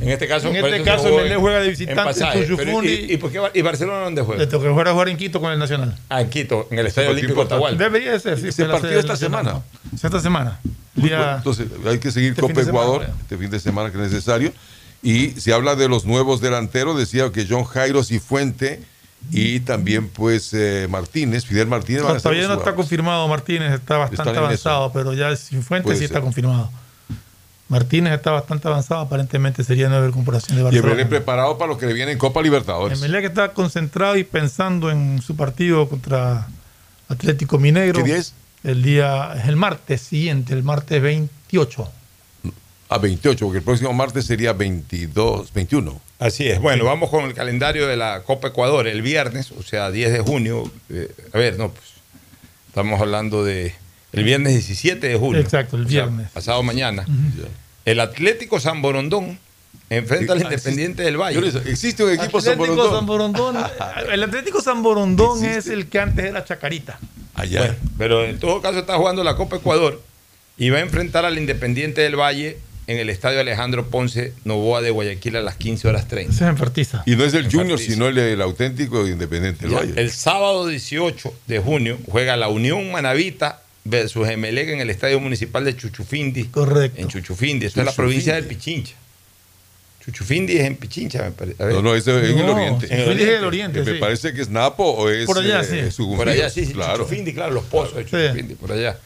En este caso, En este se caso, en- juega de visitante en pasaje. Pero, Chuchufundi. ¿Y, y por qué y Barcelona dónde juega? Le toca jugar a jugar en Quito con el Nacional. Ah, en Quito, en el Estadio Olímpico. Atahualpa. Debería de ser, sí. La partido esta semana. Esta semana. Día- Entonces hay que seguir este Copa semana, Ecuador este fin de semana que es necesario. Y se habla de los nuevos delanteros, decía que John Jairo Cifuente y también pues eh, Martínez, Fidel Martínez. Todavía no está confirmado Martínez, está bastante avanzado, pero ya sin fuente Puede sí ser. está confirmado. Martínez está bastante avanzado, aparentemente sería nueva incorporación de Y Barcelona. Emelec preparado para lo que le viene en Copa Libertadores. Emelec está concentrado y pensando en su partido contra Atlético Mineiro. ¿Qué día es? El día es el martes siguiente, el martes 28. A 28, porque el próximo martes sería 22, 21. Así es. Bueno, vamos con el calendario de la Copa Ecuador. El viernes, o sea, 10 de junio. eh, a ver, no, pues. Estamos hablando de. El viernes 17 de junio. Exacto, el o sea, viernes. pasado mañana. El Atlético San Borondón enfrenta al Ah, Independiente del Valle. Existe un equipo San Atlético Borondón. San Borondón. *laughs* El Atlético San Borondón es el que antes era Chacarita. Allá. Bueno, pero en todo caso está jugando la Copa Ecuador y va a enfrentar al Independiente del Valle en el Estadio Alejandro Ponce Novoa de Guayaquil a las 15 horas 30. Se enfartiza. Y no es el En Junior, sino el, el auténtico Independiente del Valle. El sábado 18 de junio juega la Unión Manavita versus Emelec en el Estadio Municipal de Chuchufindi. Correcto. En Chuchufindi, esto es la provincia del Pichincha. Chuchufindi es en Pichincha, me parece. A ver. No, no, ese es en el Oriente. en el Oriente. es el Oriente, Me sí. parece que es Napo o es Por allá, eh, sí. Por allá, sí, sí, claro. Chuchufindi, claro, los pozos de Chuchufindi, por allá.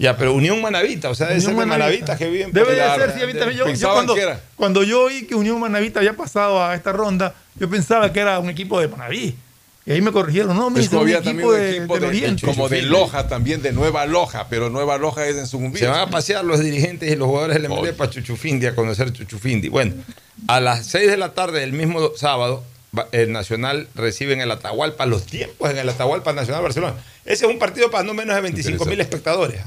Ya, pero Unión Manavita, o sea, debe Unión ser de Manavita. Manavitas que viven Debe de ser, sí, a mí también. Yo, yo cuando, que era. cuando yo oí que Unión Manavita había pasado a esta ronda, yo pensaba que era un equipo de Manaví. Y ahí me corrigieron. No, me Es que un había equipo, también un de, equipo del de, Oriente. como de Loja también, de Nueva Loja, pero Nueva Loja es en Sucumbíos. Se van a pasear los dirigentes y los jugadores del MLE para Chuchufindi a conocer Chuchufindi. Bueno, a las 6 de la tarde del mismo sábado, el Nacional recibe en el Atahualpa los tiempos en el Atahualpa Nacional Barcelona. Ese es un partido para no menos de 25 mil espectadores.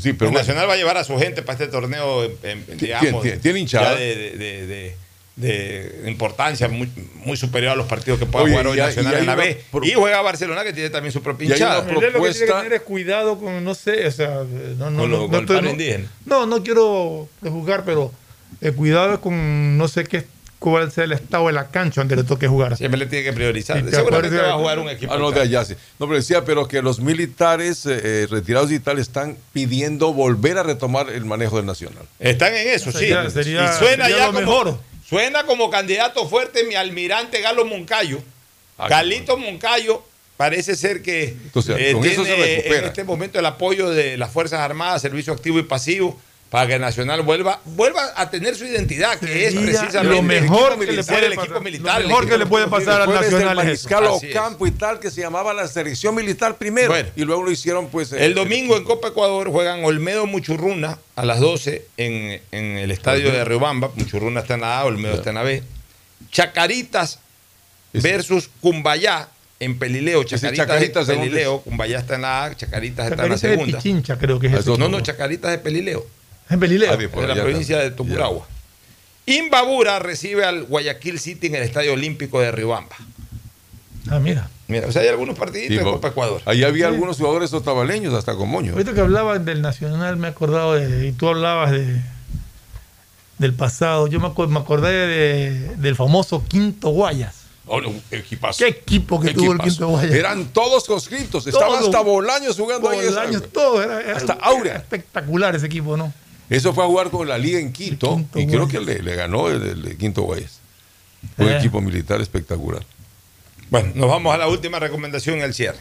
Sí, pero el. Nacional va a llevar a su gente para este torneo, en- en- digamos, tiene- tiene hinchada. ya de, de- de- de- de importancia muy, muy superior a los partidos que pueda Oye, jugar hoy y hay- Nacional en la B. pro- Y juega Barcelona que tiene también su propia hinchada. Melé lo que tiene que propuesta- tener es cuidado con, no sé, o sea, no, no, no, lo- no estoy- no- no, no quiero prejuzgar, pero el cuidado es con no sé qué cuál sea el estado de la cancha donde le toque jugar. Siempre le tiene que priorizar. Te Seguramente va a jugar un equipo. Ah, no, de allá sí. No, pero decía, pero que los militares eh, eh, retirados y tal están pidiendo volver a retomar el manejo del Nacional. Están en eso, Sería- sí. sería- y suena sería ya lo como, mejor. Suena como candidato fuerte mi almirante Galo Moncayo. Ah, Galito Moncayo parece ser que Entonces, eh, con eso se tiene recupera. en este momento el apoyo de las Fuerzas Armadas, servicio activo y pasivo, para que Nacional vuelva, vuelva a tener su identidad, que es precisamente lo mejor el que le militar, puede el equipo pasar- militar. lo el mejor que le puede pasar al Nacional es eso. mariscal Así es. Ocampo y tal, que se llamaba la selección militar primero. Bueno. y luego lo hicieron, pues. eh, El domingo en Copa Ecuador juegan Olmedo Muchurruna a las 12 en, en el estadio de Riobamba. Muchurruna está en la A, Olmedo está en la B. Chacaritas versus Cumbayá en Pelileo. Chacaritas, Chacaritas, de ¿de Pelileo. Cumbayá está en la A, Chacaritas está en Chacarita la de segunda. Pichincha, creo que es eso. No, no, Chacaritas de Pelileo. En Belileo. Ah, de la provincia de. Tupuragua. Imbabura recibe al Guayaquil City en el Estadio Olímpico de Riobamba. Ah, mira. Mira, o sea, hay algunos partiditos en bo- Copa Ecuador. Ahí había algunos jugadores otavaleños, hasta con moño. Ahorita que hablabas del Nacional, me he acordado de. Y tú hablabas de del pasado. Yo me, acordé de- del famoso Quinto Guayas. Oh, equipazo. ¿Qué equipo que tuvo el. Quinto Guayas? Eran todos conscriptos. Estaba Todos. hasta Bolaños jugando ahí. esa- años, todo. Era, era- Hasta era Aurea. espectacular ese equipo, ¿no? Eso fue a jugar con la liga en Quito. Quinto y creo Guayas. que le, le ganó el, el Quinto Guayas. Fue un Eh. equipo militar espectacular. Bueno, nos vamos a la última recomendación en el cierre.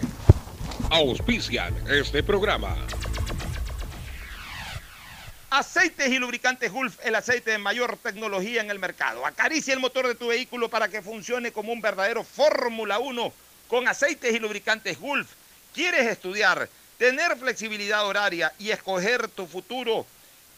Auspician este programa. Aceites y lubricantes Gulf, el aceite de mayor tecnología en el mercado. Acaricia el motor de tu vehículo para que funcione como un verdadero Fórmula 1 con aceites y lubricantes Gulf. ¿Quieres estudiar, tener flexibilidad horaria y escoger tu futuro?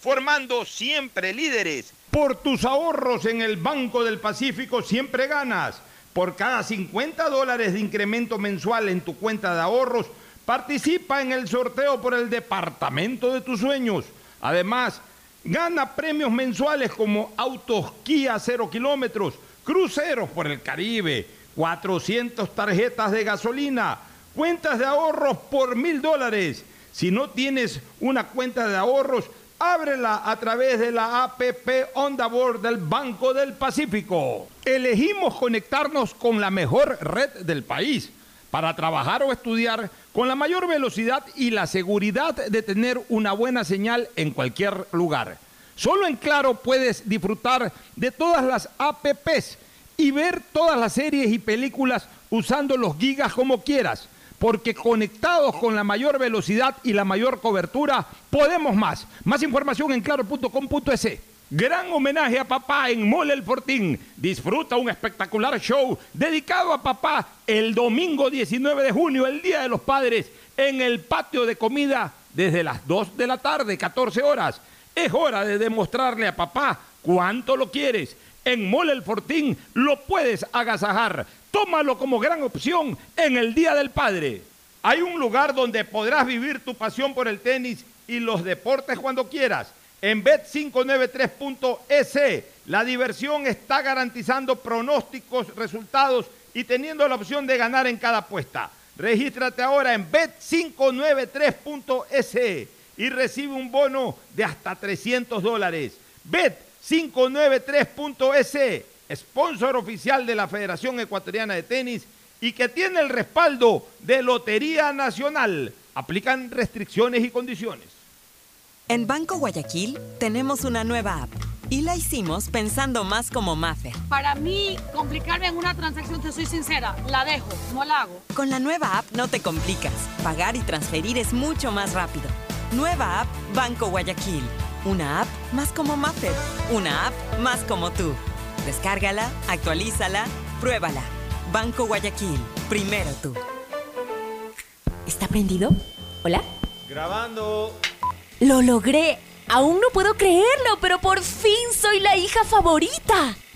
formando siempre líderes. Por tus ahorros en el Banco del Pacífico siempre ganas. Por cada 50 dólares de incremento mensual en tu cuenta de ahorros, participa en el sorteo por el departamento de tus sueños. Además, gana premios mensuales como autos Kia 0 kilómetros, cruceros por el Caribe, 400 tarjetas de gasolina, cuentas de ahorros por mil dólares. Si no tienes una cuenta de ahorros, Ábrela a través de la APP Onda Board del Banco del Pacífico. Elegimos conectarnos con la mejor red del país para trabajar o estudiar con la mayor velocidad y la seguridad de tener una buena señal en cualquier lugar. Solo en Claro puedes disfrutar de todas las APPs y ver todas las series y películas usando los gigas como quieras porque conectados con la mayor velocidad y la mayor cobertura, podemos más. Más información en claro.com.es. Gran homenaje a papá en Mole El Fortín. Disfruta un espectacular show dedicado a papá el domingo 19 de junio, el Día de los Padres, en el patio de comida desde las 2 de la tarde, 14 horas. Es hora de demostrarle a papá cuánto lo quieres. En Mole El Fortín lo puedes agasajar. Tómalo como gran opción en el Día del Padre. Hay un lugar donde podrás vivir tu pasión por el tenis y los deportes cuando quieras. En bet593.es la diversión está garantizando pronósticos, resultados y teniendo la opción de ganar en cada apuesta. Regístrate ahora en bet593.es y recibe un bono de hasta 300 dólares. Bet593.es sponsor oficial de la Federación Ecuatoriana de Tenis y que tiene el respaldo de Lotería Nacional. Aplican restricciones y condiciones. En Banco Guayaquil tenemos una nueva app y la hicimos pensando más como Maffer. Para mí, complicarme en una transacción, te soy sincera, la dejo, no la hago. Con la nueva app no te complicas. Pagar y transferir es mucho más rápido. Nueva app Banco Guayaquil. Una app más como Maffer. Una app más como tú. Descárgala, actualízala, pruébala. Banco Guayaquil, primero tú. ¿Está prendido? ¿Hola? Grabando. ¡Lo logré! Aún no puedo creerlo, pero por fin soy la hija favorita.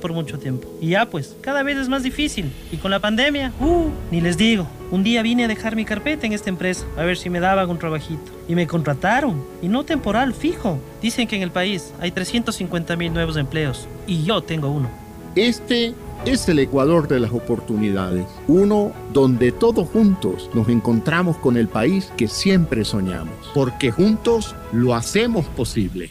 por mucho tiempo. Y ya pues, cada vez es más difícil. Y con la pandemia, uh, ni les digo. Un día vine a dejar mi carpeta en esta empresa, a ver si me daban un trabajito. Y me contrataron. Y no temporal, fijo. Dicen que en el país hay 350 mil nuevos empleos. Y yo tengo uno. Este es el Ecuador de las oportunidades, uno donde todos juntos nos encontramos con el país que siempre soñamos, porque juntos lo hacemos posible.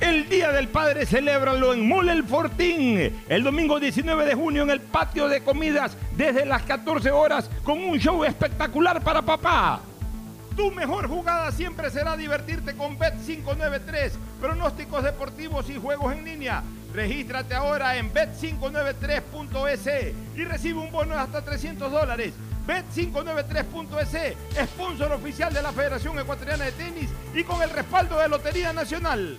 El Día del Padre celébralo en Mole El Fortín. El domingo 19 de junio en el patio de comidas desde las 14 horas con un show espectacular para papá. Tu mejor jugada siempre será divertirte con Bet593, pronósticos deportivos y juegos en línea. Regístrate ahora en bet593.es y recibe un bono de hasta 300 dólares. Bet593.es, sponsor oficial de la Federación Ecuatoriana de Tenis y con el respaldo de Lotería Nacional.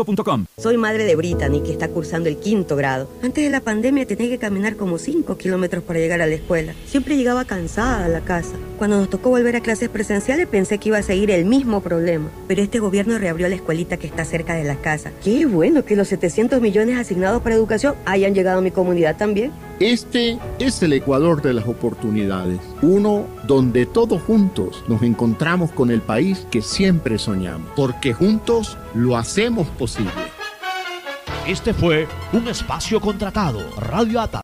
Soy madre de Brittany, que está cursando el quinto grado. Antes de la pandemia tenía que caminar como 5 kilómetros para llegar a la escuela. Siempre llegaba cansada a la casa. Cuando nos tocó volver a clases presenciales pensé que iba a seguir el mismo problema. Pero este gobierno reabrió la escuelita que está cerca de la casa. Qué bueno que los 700 millones asignados para educación hayan llegado a mi comunidad también. Este es el Ecuador de las oportunidades, uno donde todos juntos nos encontramos con el país que siempre soñamos, porque juntos lo hacemos posible. Este fue un espacio contratado. Radio Ata.